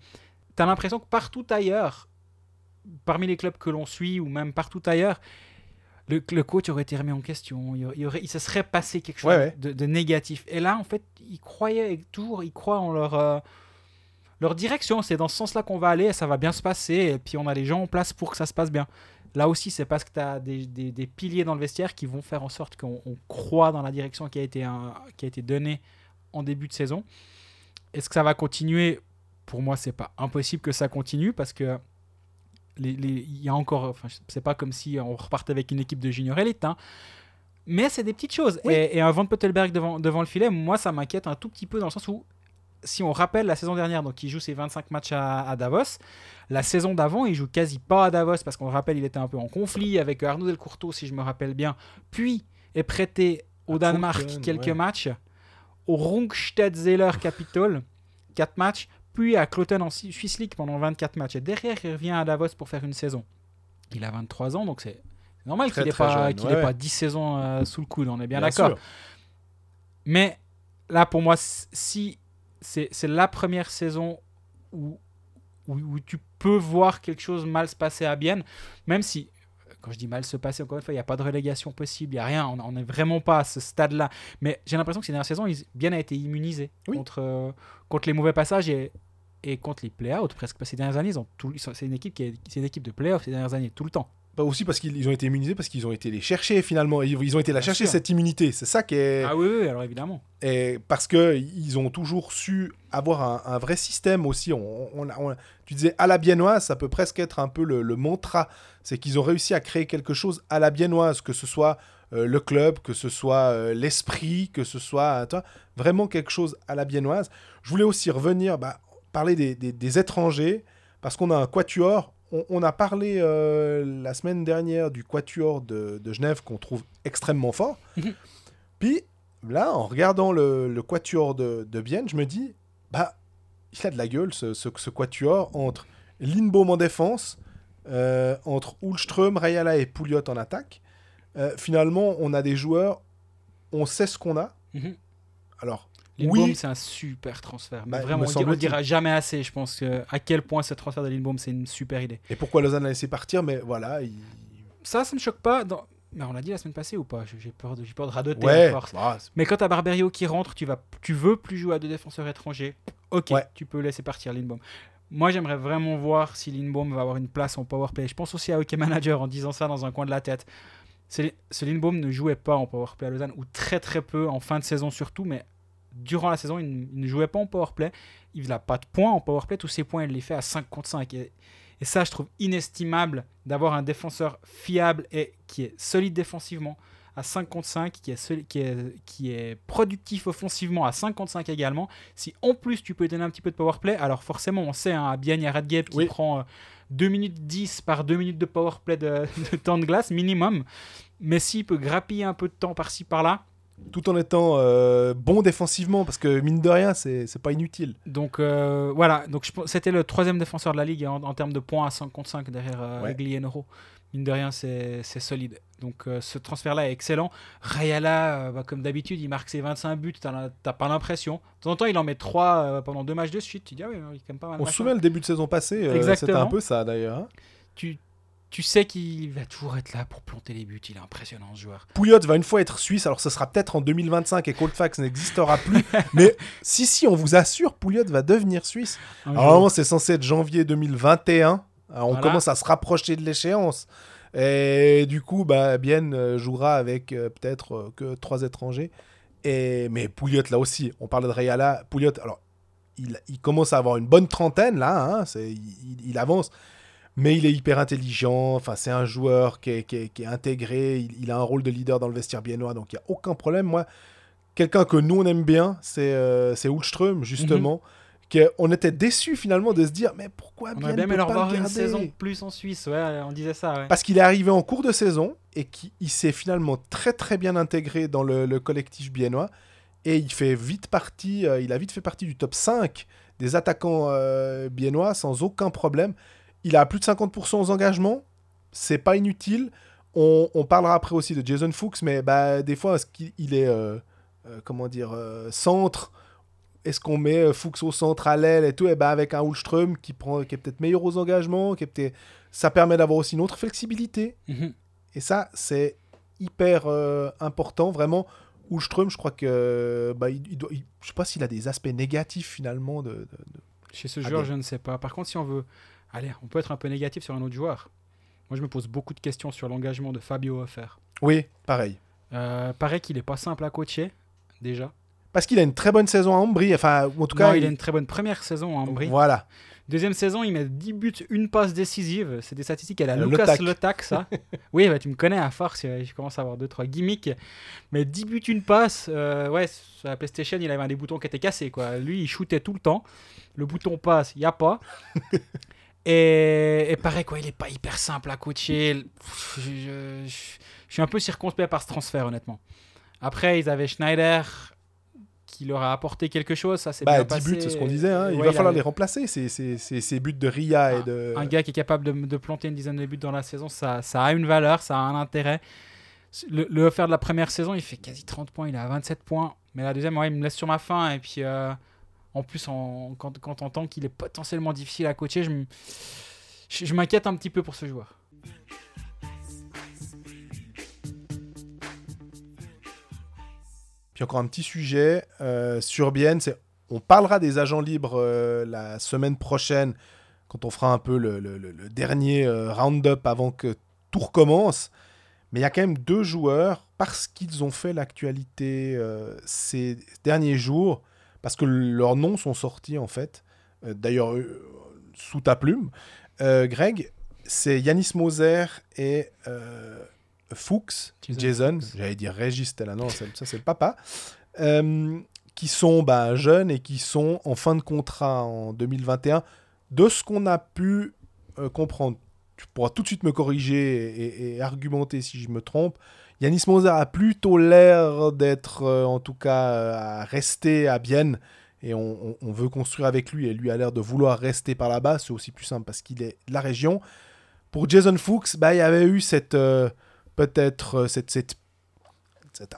T'as l'impression que partout ailleurs, parmi les clubs que l'on suit ou même partout ailleurs, le, le coach aurait été remis en question, il, il, aurait- il se serait passé quelque chose Ouais, ouais. De, de négatif. Et là, en fait, ils croyaient, et toujours, ils croient en leur, euh, leur direction. C'est dans ce sens-là qu'on va aller, et ça va bien se passer, et puis on a les gens en place pour que ça se passe bien. Là aussi, c'est parce que tu as des, des- des piliers dans le vestiaire qui vont faire en sorte qu'on on croit dans la direction qui a été, un- qui a été donnée en début de saison. Est-ce que ça va continuer? Pour moi, c'est pas impossible que ça continue parce que il y a encore. Enfin, c'est pas comme si on repartait avec une équipe de junior élite. hein. Mais c'est des petites choses. Oui. Et, et un Van Pottelberg devant, devant le filet, moi, ça m'inquiète un tout petit peu dans le sens où, si on rappelle la saison dernière, donc il joue ses 25 matchs à, à Davos. La saison d'avant, il joue quasi pas à Davos parce qu'on le rappelle, il était un peu en conflit avec Arnaud Delcourteau, si je me rappelle bien. Puis est prêté au À Danemark quelques ouais. matchs, au Rungstedt Zeller Capitol, 4 matchs, puis à Cloten en Swiss League pendant 24 matchs. Et derrière, il revient à Davos pour faire une saison. Il a 23 ans, donc c'est normal qu'il n'ait pas, ouais, ouais. 10 saisons euh, sous le coude, on est bien, Bien d'accord. Mais là, pour moi, si c'est c'est la première saison où, où, où tu peux voir quelque chose mal se passer à Bienne, même si, quand je dis mal se passer, encore une fois, il n'y a pas de relégation possible, il n'y a rien, on n'est vraiment pas à ce stade-là. Mais j'ai l'impression que ces dernières saisons, ils- Bienne a été immunisé Oui. contre, euh, contre les mauvais passages et, et contre les play-outs presque. Parce que ces dernières années, c'est une équipe qui est, c'est une équipe de play-off ces dernières années, tout le temps. Bah, aussi parce qu'ils ils ont été immunisés, parce qu'ils ont été les chercher finalement. Ils, ils ont été la Bien chercher sûr. cette immunité. C'est ça qui est. Ah oui, oui, alors évidemment. Et parce que ils ont toujours su avoir un, un vrai système aussi. On, on a- on- tu disais à la biennoise, ça peut presque être un peu le, le mantra. C'est qu'ils ont réussi à créer quelque chose à la biennoise, que ce soit euh, le club, que ce soit euh, l'esprit, que ce soit toi, vraiment quelque chose à la biennoise. Je voulais aussi revenir, bah, parler des, des- des étrangers, parce qu'on a un quatuor. On, on a parlé euh, la semaine dernière du quatuor de, de Genève qu'on trouve extrêmement fort. Mhm. Puis là, en regardant le, le quatuor de, de Bienne, je me dis, bah, il a de la gueule ce, ce, ce quatuor entre Lindbaum en défense, euh, entre Ulström, Rayala et Pouliot en attaque. Euh, finalement, on a des joueurs, on sait ce qu'on a. Mhm. Alors, Lindbaum, oui, c'est un super transfert. Mais Bah, vraiment, me on on semble-t-il. dira jamais assez, je pense, que, à quel point ce transfert de Lindbaum, c'est une super idée. et pourquoi Lausanne l'a laissé partir, mais voilà. il- Ça, ça me choque pas. Dans... Mais on l'a dit la semaine passée ou pas? J'ai peur de, j'ai peur de radoter Ouais, force. bah, Mais quand t'as Barberio qui rentre, tu, vas, tu veux plus jouer à deux défenseurs étrangers. Ok, Ouais. tu peux laisser partir Lindbaum. Moi, j'aimerais vraiment voir si Lindbaum va avoir une place en powerplay. Je pense aussi à Hockey Manager en disant ça dans un coin de la tête. Ce Lindbaum ne jouait pas en powerplay à Lausanne, ou très très peu, en fin de saison surtout, mais durant la saison, il, ne- il ne jouait pas en powerplay. Il n'a pas de points en powerplay. Tous ses points, il les fait à 5 contre 5. Et, et ça, je trouve inestimable d'avoir un défenseur fiable et qui est solide défensivement, à 5 contre 5, qui est, seul- qui, est, qui est productif offensivement à 5 contre 5 également. Si en plus tu peux donner un petit peu de powerplay, alors forcément on sait, hein, à Bienne, il y a Radgate qui Oui. prend euh, 2 minutes 10 par 2 minutes de powerplay de, de temps de glace minimum. Mais s'il peut grappiller un peu de temps par-ci par-là, Tout en étant euh, bon défensivement, parce que mine de rien, c'est pas inutile. Donc euh, voilà, donc c'était le troisième défenseur de la ligue en, en termes de points à 5 contre 5 derrière euh, Ouais. Mine de rien, c'est solide. Donc euh, ce transfert-là est excellent. Rayala, bah, comme d'habitude, il marque ses 25 buts, t'as pas l'impression. De temps en temps, il en met 3 pendant deux matchs de suite. Tu dis, ah oui, il est quand même pas mal. On se souvient le début de saison passée, c'était un peu ça d'ailleurs. hein. tu, tu sais qu'il va toujours être là pour planter les buts. Il est impressionnant, ce joueur. Pouliot va une fois être suisse, alors ce sera peut-être en 2025 et Colfax n'existera plus. mais si, si, on vous assure, Pouliot va devenir suisse. Alors, c'est censé être janvier 2021. Alors, on Voilà. commence à se rapprocher de l'échéance. Et du coup, bah, Bien euh, jouera avec euh, peut-être euh, que trois étrangers. Et, mais Pouliot, là aussi, on parle de Rayala. Pouliot, alors, il, il commence à avoir une bonne trentaine, là. hein, il avance. Mais il est hyper intelligent. Enfin, c'est un joueur qui est, qui est- qui est intégré. Il, il a un rôle de leader dans le vestiaire biennois. Donc, il n'y a aucun problème. Moi, quelqu'un que nous, on aime bien, c'est euh, justement. que on était déçus finalement de se dire mais pourquoi On bien bien peut leur pas voir le une saison plus en Suisse. Ouais, on disait ça. Ouais. parce qu'il est arrivé en cours de saison et qu'il il s'est finalement très très bien intégré dans le, le collectif biennois et il fait vite partie, euh, il a vite fait partie du top 5 des attaquants euh, biennois sans aucun problème. Il a plus de 50% aux engagements, c'est pas inutile. On, on parlera après aussi de Jason Fuchs, mais bah, des fois, est-ce qu'il il est, euh, euh, comment dire, euh, centre? Est-ce qu'on met Fuchs au centre à l'aile et tout? Et ben avec un Hulström qui, prend, qui est peut-être meilleur aux engagements, qui est peut-être- ça permet d'avoir aussi une autre flexibilité. Mhm. Et ça, c'est hyper important, vraiment. Hulström, je crois que bah, il, il doit, il- je sais pas s'il a des aspects négatifs finalement de, de- de- Chez ce Ah, joueur, je ne sais pas. Par contre, si on veut. Allez, on peut être un peu négatif sur un autre joueur. Moi, je me pose beaucoup de questions sur l'engagement de Fabio Hoffer. Oui, pareil. Euh, paraît qu'il est pas simple à coacher, déjà. Parce qu'il a une très bonne saison à Ambry, enfin, en tout cas, non, il a une très bonne première saison en Ambry. Voilà. Deuxième saison, il met 10 buts, une passe décisive. C'est des statistiques à la Le Lucas. Letak, ça. oui, bah, tu me connais à force, euh, je commence à avoir 2-3 gimmicks. Mais 10 buts, une passe. euh, ouais, sur la PlayStation, il avait un des boutons qui était cassé. Quoi. Lui, il shootait tout le temps. Le bouton passe, il n'y a pas. et, et pareil, quoi, il est pas hyper simple à coacher. Je, je- je- je suis un peu circonspect par ce transfert, honnêtement. Après, ils avaient Schneider qui leur a apporté quelque chose. Ça, c'est Bah, bien 10 passé. buts, c'est ce qu'on disait. hein. Il Ouais, va falloir avait- les remplacer, ces, ces, ces- ces buts de Ria et de. un gars qui est capable de, de planter une dizaine de buts dans la saison, ça, ça a une valeur, ça a un intérêt. Le, le offert de la première saison, il fait quasi 30 points, il à 27 points. Mais la deuxième, ouais, il me laisse sur ma faim. Et puis, euh, en plus, en- quand, on entend qu'il est potentiellement difficile à coacher, je, m'inquiète un petit peu pour ce joueur. Puis encore un petit sujet euh, sur Bienne, on parlera des agents libres euh, la semaine prochaine quand on fera un peu le dernier euh, round-up avant que tout recommence. Mais il y a quand même deux joueurs parce qu'ils ont fait l'actualité euh, ces derniers jours, parce que leurs noms sont sortis en fait. Euh, D'ailleurs euh, sous ta plume, Euh, Greg, c'est Yanis Moser et Fuchs, Jason j'allais dire Régis, non, c'est- ça c'est le papa, qui sont bah, jeunes et qui sont en fin de contrat en 2021. De ce qu'on a pu comprendre, tu pourras tout de suite me corriger et, et argumenter si je me trompe. Yanis Moser a plutôt l'air d'être, euh, en tout cas, euh, à rester à Bienne et on, veut construire avec lui et lui a l'air de vouloir rester par là-bas. C'est aussi plus simple parce qu'il est de la région. Pour Jason Fuchs, bah, il y avait eu cette euh, peut-être cette,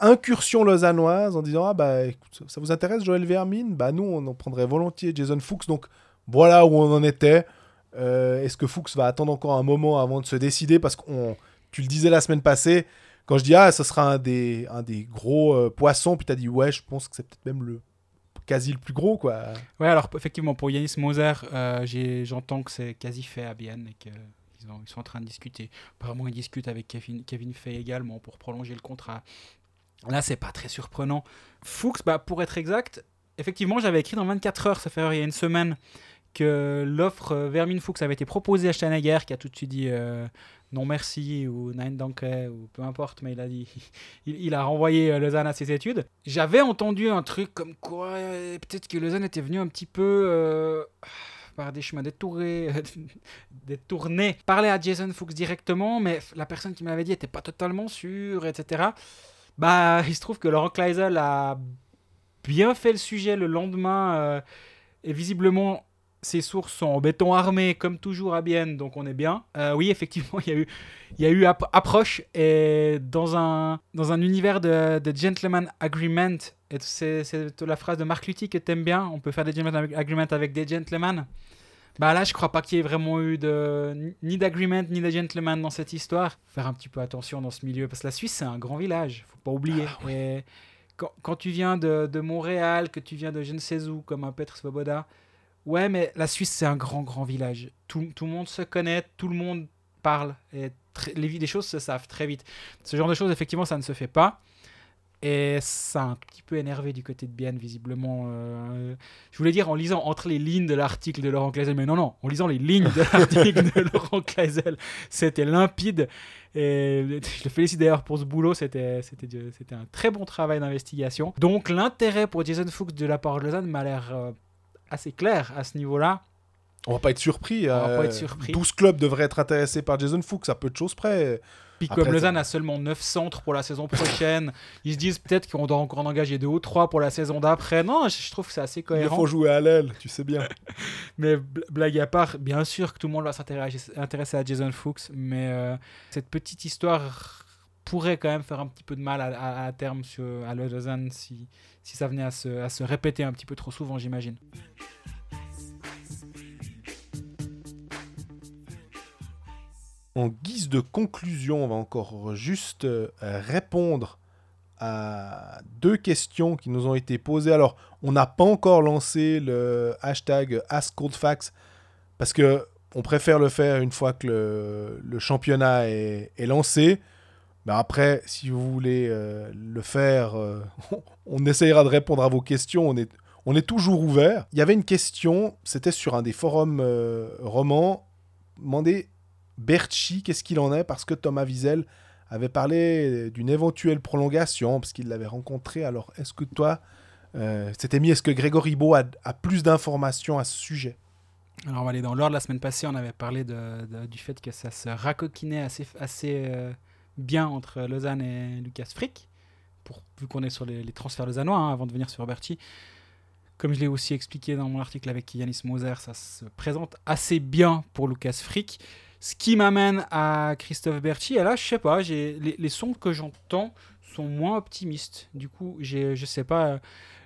incursion lausannoise en disant ah bah ça vous intéresse Joël Vermine Bah nous on en prendrait volontiers Jason Fuchs. Donc voilà où on en était. Est-ce que Fuchs va attendre encore un moment avant de se décider? Parce qu'on, tu le disais la semaine passée, quand je dis ah ce sera un des, un des gros euh, poissons, puis tu as dit ouais je pense que c'est peut-être même le quasi le plus gros quoi. Ouais, alors effectivement, pour Yanis Moser, euh, j'entends que c'est quasi fait à Bienne et qu'ils ils sont en train de discuter. Apparemment, ils discutent avec Kevin, Kevin Fay également pour prolonger le contrat. Là, c'est pas très surprenant. Fuchs, bah, pour être exact, effectivement, j'avais écrit dans 24 heures, ça fait il y a une semaine, que l'offre Vermin Fuchs avait été proposée à Steinegger, qui a tout de suite dit euh, non merci ou nein danke ou peu importe, mais il a dit il, a renvoyé euh, Lausanne à ses études. J'avais entendu un truc comme quoi euh, peut-être que Lausanne était venu un petit peu par des chemins détournés, détournés, parler à Jason Fuchs directement, mais la personne qui me l'avait dit était pas totalement sûre, etc. Bah, il se trouve que Laurent Kleisel a bien fait le sujet le lendemain et visiblement ses sources sont en béton armé comme toujours à Bienne, donc on est bien. Euh, oui, effectivement, il y a eu, il y a eu app- approche et dans un, dans un univers de, de gentleman agreement, c'est la phrase de Marc Lutti que t'aimes bien, on peut faire des gentleman agreement avec des gentlemen. Bah là, je crois pas qu'il y ait vraiment eu de, ni d'agreement ni de gentleman dans cette histoire. Faire un petit peu attention dans ce milieu, parce que la Suisse, c'est un grand village, faut pas oublier. Et quand, quand tu viens de, de Montréal, que tu viens de je ne sais où, comme un Petr Svoboda, ouais, mais la Suisse, c'est un grand, grand village. Tout, tout le monde se connaît, tout le monde parle, et les, les choses se savent très vite. Ce genre de choses, effectivement, ça ne se fait pas. Et ça a un petit peu énervé du côté de Bienne, visiblement. euh, je voulais dire en lisant entre les lignes de l'article de Laurent Kleisel, mais non, non, en lisant les lignes de l'article de Laurent Kleisel, c'était limpide. Et je le félicite d'ailleurs pour ce boulot, c'était c'était du- c'était un très bon travail d'investigation. Donc l'intérêt pour Jason Fuchs de la part de Lausanne m'a l'air euh, assez clair à ce niveau-là. On va pas être surpris. On va euh, pas être surpris. 12 clubs devraient être intéressés par Jason Fuchs, à peu de choses près. Puis Après, comme Lausanne a seulement 9 centres pour la saison prochaine, ils se disent peut-être qu'on doit encore en engager deux ou trois pour la saison d'après. Non, je trouve que c'est assez Il cohérent. faut jouer à l'aile, tu sais bien. Mais bl- blague à part, bien sûr que tout le monde va s'intéresser intéresser à Jason Fuchs, mais euh, cette petite histoire pourrait quand même faire un petit peu de mal à, à- à terme sur, à Lausanne si, si ça venait à se, répéter un petit peu trop souvent, j'imagine. En guise de conclusion, on va encore juste euh, répondre à deux questions qui nous ont été posées. Alors, on n'a pas encore lancé le hashtag AskColdFacts parce que on préfère le faire une fois que le, championnat est lancé. Mais après, si vous voulez euh, le faire, euh, on essayera de répondre à vos questions. On est, on est toujours ouvert. Il y avait une question, c'était sur un des forums euh, romans, demandé Berchi, qu'est-ce qu'il en est? Parce que Thomas Wiesel avait parlé d'une éventuelle prolongation, parce qu'il l'avait rencontré. Alors, est-ce que toi, c'était mis, est-ce que Grégory Beau a, plus d'informations à ce sujet? Alors on va aller dans l'ordre. La semaine passée, on avait parlé de- du fait que ça se racoquinait assez, assez bien entre Lausanne et Lucas Frick, vu qu'on est sur les, transferts lausannois, hein, avant de venir sur Berti. Comme je l'ai aussi expliqué dans mon article avec Yanis Moser, ça se présente assez bien pour Lucas Frick. Ce qui m'amène à Christophe Berti. Et là, je sais pas, les, les sons que j'entends sont moins optimistes. Du coup, je sais pas,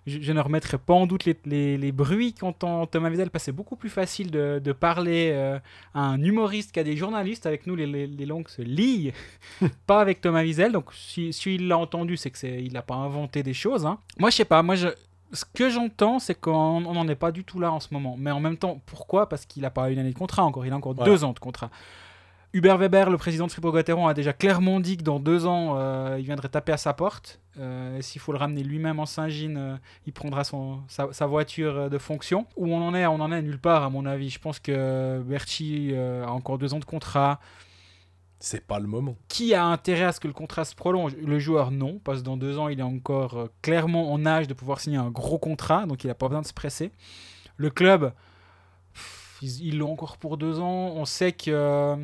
je, je ne remettrai pas en doute les, les- les bruits qu'entend Thomas Wiesel, parce que c'est beaucoup plus facile de, de parler euh, à un humoriste qu'à des journalistes. Avec nous, les, les- langues se lient, pas avec Thomas Wiesel. Donc, si, si il l'a entendu, c'est qu'il n'a pas inventé des choses. hein. Moi, je sais pas, moi, je, ce que j'entends, c'est qu'on n'en est pas du tout là en ce moment. Mais en même temps, pourquoi? Parce qu'il n'a pas une année de contrat encore, il a encore Voilà. deux ans de contrat. Hubert Weber, le président de Fribourg-Gotteron, a déjà clairement dit que dans deux ans, euh, il viendrait taper à sa porte. Euh, S'il faut le ramener lui-même en Saint-Gine, euh, il prendra son, sa, sa voiture euh, de fonction. Où on en est, on en est nulle part, à mon avis. Je pense que Berchi a encore deux ans de contrat. C'est pas le moment. Qui a intérêt à ce que le contrat se prolonge? Le joueur, non, parce que dans deux ans, il est encore clairement en âge de pouvoir signer un gros contrat, donc il n'a pas besoin de se presser. Le club, pff, ils l'ont encore pour deux ans. On sait que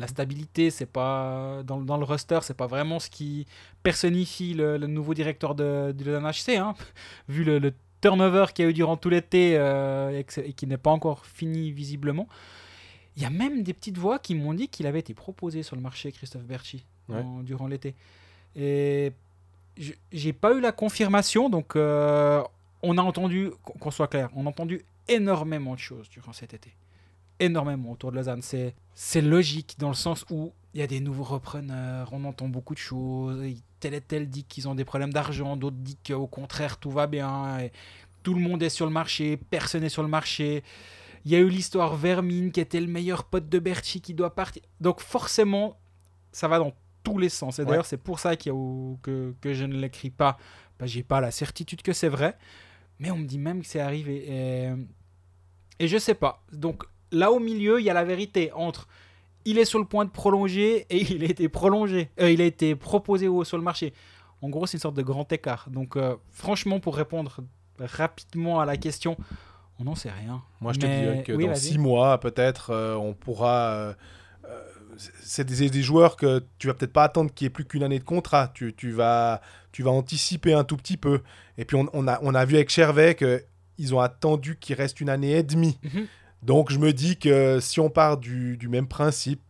la stabilité, c'est pas dans, dans le roster, c'est pas vraiment ce qui personnifie le, le nouveau directeur de, de l'NHC, hein. vu le, le turnover qu'il y a eu durant tout l'été euh, et, qui n'est pas encore fini visiblement. Il y a même des petites voix qui m'ont dit qu'il avait été proposé sur le marché, Christophe Berchi, Ouais. en- durant l'été. Et je- j'ai pas eu la confirmation, donc euh, on a entendu, qu'on qu'on soit clair, on a entendu énormément de choses durant cet été. Énormément autour de Lausanne. C'est, c'est logique dans le sens où il y a des nouveaux repreneurs, on entend beaucoup de choses. Tel et tel dit qu'ils ont des problèmes d'argent, d'autres disent qu'au contraire tout va bien. Et tout le monde est sur le marché, personne n'est sur le marché. Il y a eu l'histoire Vermine qui était le meilleur pote de Berchi qui doit partir. Donc forcément, ça va dans tous les sens. Et d'ailleurs, c'est pour ça qu'il y a- que, que je ne l'écris pas. Bah, J'ai pas la certitude que c'est vrai. Mais on me dit même que c'est arrivé. Et Et je sais pas. Donc là au milieu, il y a la vérité entre il est sur le point de prolonger et il a été prolongé. Euh, il a été proposé au- sur le marché. En gros, c'est une sorte de grand écart. Donc euh, franchement, pour répondre rapidement à la question, on n'en sait rien. Moi, je te dirais que oui, dans six mois, peut-être, euh, on pourra. c'est des, des joueurs que tu vas peut-être pas attendre qu'il y ait plus qu'une année de contrat. Tu, tu vas, tu vas anticiper un tout petit peu. Et puis, on, on a, on a vu avec Chervet qu'ils ont attendu qu'il reste une année et demie. Mhm. Donc, je me dis que si on part du, du même principe,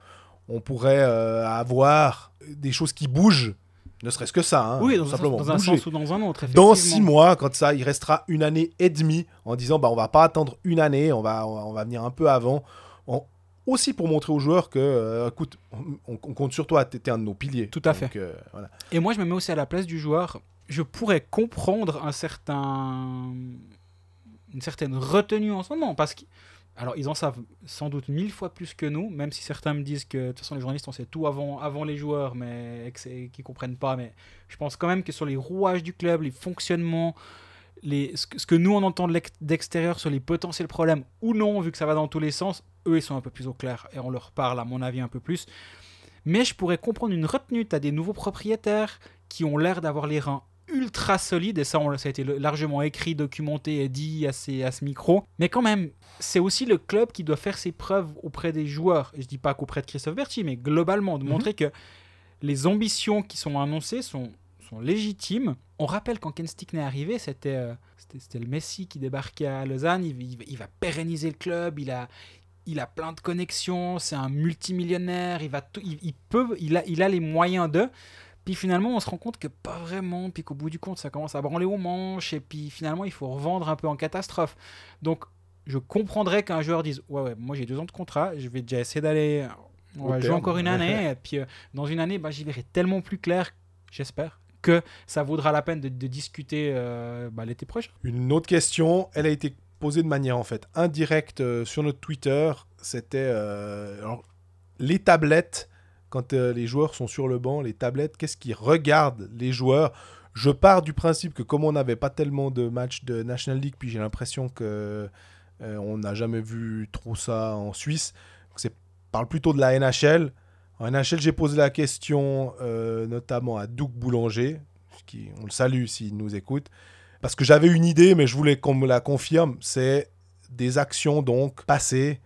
on pourrait euh, avoir des choses qui bougent. Ne serait-ce que ça, hein, oui, dans, un, sens, dans un bouger. sens ou dans un autre. Dans six mois, quand ça, il restera une année et demie en disant bah on va pas attendre une année, on va, on va, on va venir un peu avant. On- aussi pour montrer aux joueurs que, euh, écoute, on, on compte sur toi, t'étais un de nos piliers. Tout à Donc, euh, voilà. Et moi, je me mets aussi à la place du joueur. Je pourrais comprendre un certain... une certaine retenue en ce moment. Parce que... Alors, ils en savent sans doute mille fois plus que nous, même si certains me disent que, de toute façon, les journalistes, on sait tout avant, avant les joueurs, mais qu'ils comprennent pas. Mais je pense quand même que sur les rouages du club, les fonctionnements, les, ce, que, nous, on entend d'extérieur sur les potentiels problèmes, ou non, vu que ça va dans tous les sens, eux, ils sont un peu plus au clair. Et on leur parle, à mon avis, un peu plus. Mais je pourrais comprendre une retenue. Tu as des nouveaux propriétaires qui ont l'air d'avoir les reins ultra solides, et ça, on, ça a été largement écrit, documenté et dit à, ces- à ce micro. Mais quand même, c'est aussi le club qui doit faire ses preuves auprès des joueurs. Et je dis pas qu'auprès de Christophe Berti, mais globalement, de Mhm. montrer que les ambitions qui sont annoncées sont, sont légitimes. On rappelle quand Ken Stickney est arrivé, c'était euh, c'était- c'était le Messi qui débarquait à Lausanne, il, il- il va pérenniser le club, il a, il a plein de connexions, c'est un multimillionnaire, il, va tout- il, il peut, il, a, il a les moyens de. Puis finalement, on se rend compte que pas vraiment, puis qu'au bout du compte, ça commence à branler aux manches, et puis finalement, il faut revendre un peu en catastrophe. Donc, je comprendrais qu'un joueur dise Ouais, ouais, moi j'ai deux ans de contrat, je vais déjà essayer d'aller. On va jouer encore une année, et puis euh, dans une année, bah, j'y verrai tellement plus clair, j'espère, que ça vaudra la peine de, de discuter euh, bah, l'été prochain. Une autre question, elle a été posée de manière en fait indirecte euh, sur notre Twitter. C'était les tablettes quand euh, les joueurs sont sur le banc, les tablettes, qu'est-ce qu'ils regardent les joueurs? Je pars du principe que comme on n'avait pas tellement de matchs de National League, puis j'ai l'impression que euh, on n'a jamais vu trop ça en Suisse. C'est parle plutôt de la NHL. En NHL, j'ai posé la question euh, notamment à Doug Boulanger, qui, on le salue s'il nous écoute, parce que j'avais une idée, mais je voulais qu'on me la confirme. C'est des actions donc passées,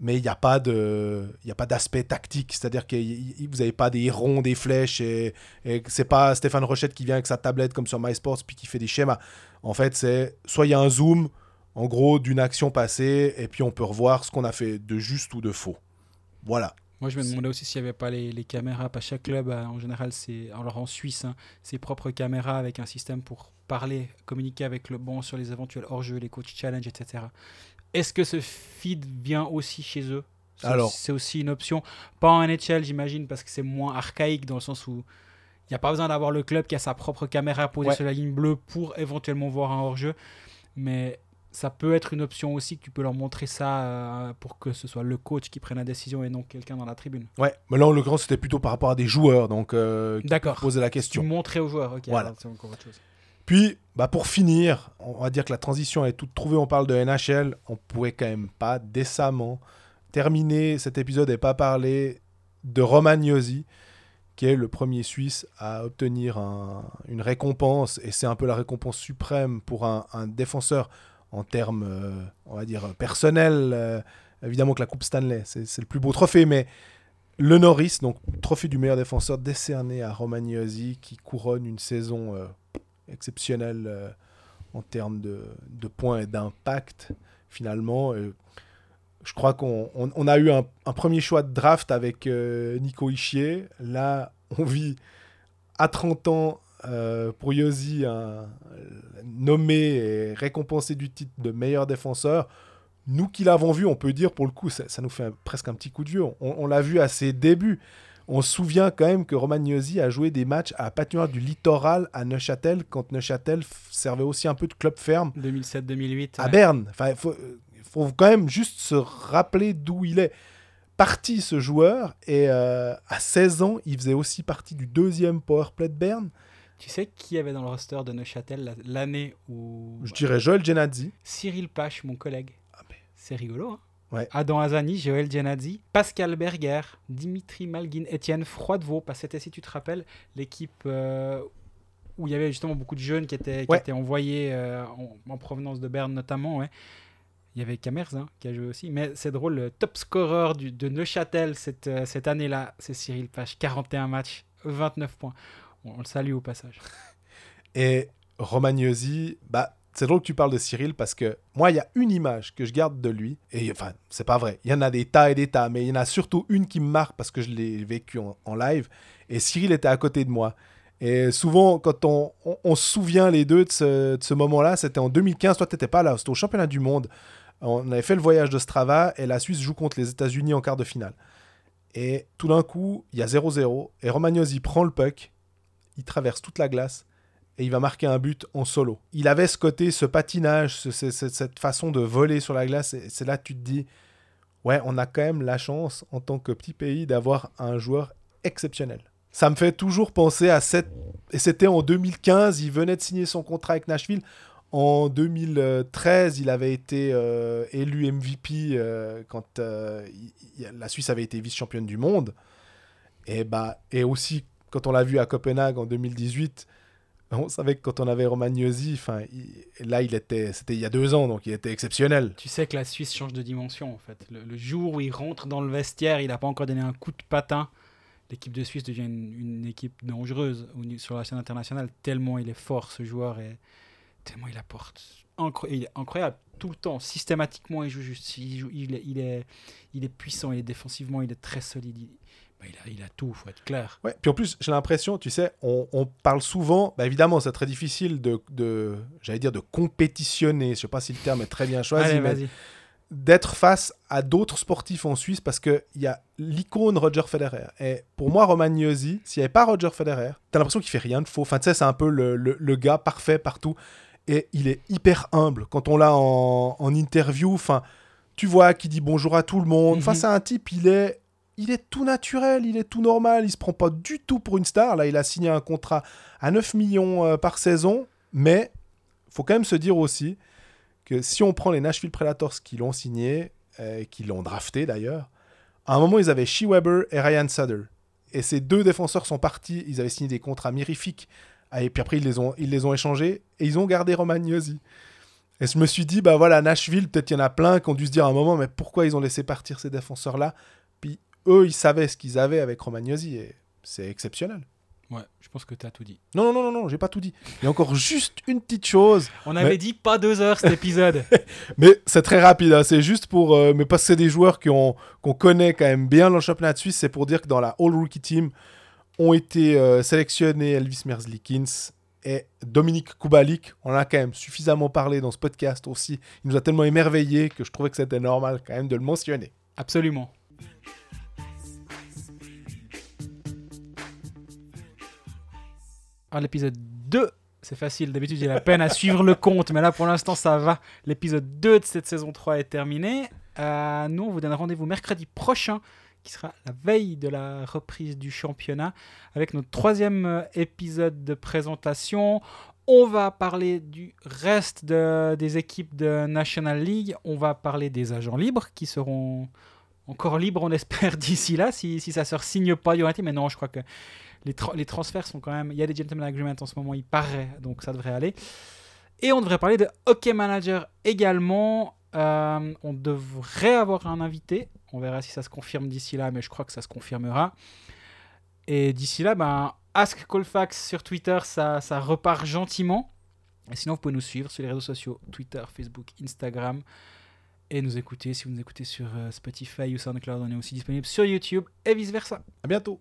mais il n'y a pas de, il y a pas d'aspect tactique, c'est-à-dire que y- vous n'avez pas des ronds, des flèches, et, et c'est pas Stéphane Rochette qui vient avec sa tablette comme sur MySports puis qui fait des schémas. En fait, c'est soit il y a un zoom, en gros, d'une action passée, et puis on peut revoir ce qu'on a fait de juste ou de faux. Voilà. Moi, je me demandais aussi s'il n'y avait pas les, les caméras. Pas chaque club, a, en général, c'est alors en Suisse, hein, ses propres caméras avec un système pour parler, communiquer avec le banc sur les éventuels hors-jeu, les coach challenge, etc. Est-ce que ce feed vient aussi chez eux? C'est Alors- aussi- c'est aussi une option. Pas en NHL, j'imagine, parce que c'est moins archaïque dans le sens où il n'y a pas besoin d'avoir le club qui a sa propre caméra posée Ouais. sur la ligne bleue pour éventuellement voir un hors-jeu. Mais ça peut être une option aussi que tu peux leur montrer ça euh, pour que ce soit le coach qui prenne la décision et non quelqu'un dans la tribune. Ouais, mais là, en l'occurrence, c'était plutôt par rapport à des joueurs, donc euh, D'accord. posaient la Tu question. montrer aux joueurs, ok. Voilà. alors C'est encore autre chose. Puis, bah pour finir, on va dire que la transition est toute trouvée. On parle de NHL. On pouvait quand même pas décemment terminer cet épisode et pas parler de Romagnosi, qui est le premier Suisse à obtenir un- une récompense. Et c'est un peu la récompense suprême pour un, défenseur en termes, euh, on va dire, personnels. Euh, évidemment que la Coupe Stanley, c'est c'est le plus beau trophée, mais le Norris, donc trophée du meilleur défenseur décerné à Romagnosi, qui couronne une saison euh, exceptionnelle euh, en termes de, points et d'impact, finalement. Euh, je crois qu'on on- on a eu un, premier choix de draft avec euh, Nico Ischier. Là, on vit à 30 ans pour Yossi, un- nommé et récompensé du titre de meilleur défenseur. Nous qui l'avons vu, on peut dire pour le coup, ça, nous fait presque un petit coup de vieux. On l'a vu à ses débuts. On se souvient quand même que Romagnosi a joué des matchs à patinoire du littoral à Neuchâtel, quand Neuchâtel servait aussi un peu de club ferme 2007-2008. à ouais. Berne. Enfin, il faut, faut quand même juste se rappeler d'où il est parti, ce joueur. Et euh, à 16 ans, il faisait aussi partie du deuxième powerplay de Berne. Tu sais qui avait dans le roster de Neuchâtel la- l'année où Je dirais Joel Genadzi. Cyril Pache, mon collègue. Ah, C'est rigolo. Hein Ouais. Adam Azani, Joël Gianazzi, Pascal Berger, Dimitri Malguin, Étienne Froidevaux. Parce que c'était, si tu te rappelles, l'équipe euh, où il y avait justement beaucoup de jeunes qui étaient, qui Ouais. étaient envoyés euh, en, en provenance de Berne notamment. ouais. Il y avait Kamers hein, qui a joué aussi. Mais c'est drôle, le top scorer du, de Neuchâtel cette, euh, cette année-là, c'est Cyril Page. 41 matchs, 29 points. On, on le salue au passage. Et Romagnosi, bah, c'est drôle que tu parles de Cyril parce que moi, il y a une image que je garde de lui. Et enfin, c'est pas vrai. Il y en a des tas et des tas, mais il y en a surtout une qui me marque parce que je l'ai vécu en, live. Et Cyril était à côté de moi. Et souvent, quand on, on- on se souvient les deux de ce, de ce moment-là, c'était en 2015. Toi, t'étais pas là. C'était au championnat du monde. On avait fait le voyage de Strava et la Suisse joue contre les États-Unis en quart de finale. Et tout d'un coup, il y a 0-0. Et Romagnosi prend le puck. Il traverse toute la glace et il va marquer un but en solo. Il avait ce côté, ce patinage, ce- ce- ce- cette façon de voler sur la glace. Et c'est là que tu te dis, ouais, on a quand même la chance en tant que petit pays d'avoir un joueur exceptionnel. Ça me fait toujours penser à cette... Et c'était en 2015, il venait de signer son contrat avec Nashville. En 2013, il avait été euh, élu MVP euh, quand euh, la Suisse avait été vice-championne du monde. Et, bah, et aussi, quand on l'a vu à Copenhague en 2018, on savait que quand on avait Romagnosi, enfin, là, il était, c'était il y a deux ans, donc il était exceptionnel. Tu sais que la Suisse change de dimension en fait. Le, jour où il rentre dans le vestiaire, il n'a pas encore donné un coup de patin. L'équipe de Suisse devient une, équipe dangereuse sur la scène internationale, tellement il est fort ce joueur et tellement il apporte. Il est incroyable tout le temps, systématiquement il joue juste. Il, est, il, est, puissant, il est défensivement, il est très solide. Bah, il, a, il a tout, faut être clair. Ouais, puis en plus, j'ai l'impression, tu sais, on, on parle souvent, bah évidemment, c'est très difficile de, de j'allais dire, de compétitionner, je sais pas si le terme est très bien choisi, Allez, mais d'être face à d'autres sportifs en Suisse parce qu'il y a l'icône Roger Federer. Et pour moi, Romagnosi, s'il n'y avait pas Roger Federer, t'as l'impression qu'il fait rien de faux. Enfin, tu sais, c'est un peu le, le- le gars parfait partout. Et il est hyper humble. Quand on l'a en, en interview, enfin, tu vois qu'il dit bonjour à tout le monde. Enfin, Mhm. c'est un type, il est, il est tout naturel, il est tout normal. Il se prend pas du tout pour une star. Là, il a signé un contrat à 9 millions euh, par saison. Mais faut quand même se dire aussi que si on prend les Nashville Predators qui l'ont signé, euh, qui l'ont drafté d'ailleurs, à un moment ils avaient Shea Weber et Ryan Sutter. Et ces deux défenseurs sont partis, ils avaient signé des contrats mirifiques, Ah, et puis après ils les ont, échangés, et ils ont gardé Romagnosi. Et je me suis dit, bah voilà, Nashville, peut-être il y en a plein qui ont dû se dire à un moment, mais pourquoi ils ont laissé partir ces défenseurs-là? Eux, ils savaient ce qu'ils avaient avec Romagnosi, et c'est exceptionnel. Ouais, je pense que tu as tout dit. Non, non, non, non, non, j'ai pas tout dit. Il y a encore juste une petite chose. On avait Mais- dit pas deux heures cet épisode. Mais c'est très rapide, hein, c'est juste pour. euh, mais parce que c'est des joueurs qu'on qu'on connaît quand même bien dans le championnat de Suisse, c'est pour dire que dans la All Rookie Team ont été euh, sélectionnés Elvis Merzlikins et Dominique Kubalik. On en a quand même suffisamment parlé dans ce podcast aussi. Il nous a tellement émerveillés que je trouvais que c'était normal quand même de le mentionner. Absolument. Ah, l'épisode 2, c'est facile. D'habitude, j'ai la peine à suivre le compte, mais là, pour l'instant, ça va. L'épisode 2 de cette saison 3 est terminé. Euh, nous, on vous donne rendez-vous mercredi prochain, qui sera la veille de la reprise du championnat, avec notre troisième euh, épisode de présentation. On va parler du reste de- des équipes de National League. On va parler des agents libres qui seront encore libres, on espère, d'ici là, si, si ça ne se signe pas United. Mais non, je crois que les, tra- les transferts sont quand même. Il y a des gentlemen agreements en ce moment, il paraît, donc ça devrait aller. Et on devrait parler de Hockey Manager également. Euh, on devrait avoir un invité. On verra si ça se confirme d'ici là, mais je crois que ça se confirmera. Et d'ici là, ben, Ask Colfax sur Twitter, ça, repart gentiment. Et sinon, vous pouvez nous suivre sur les réseaux sociaux Twitter, Facebook, Instagram. Et nous écouter si vous nous écoutez sur euh, Spotify ou SoundCloud. On est aussi disponible sur YouTube et vice versa. À bientôt!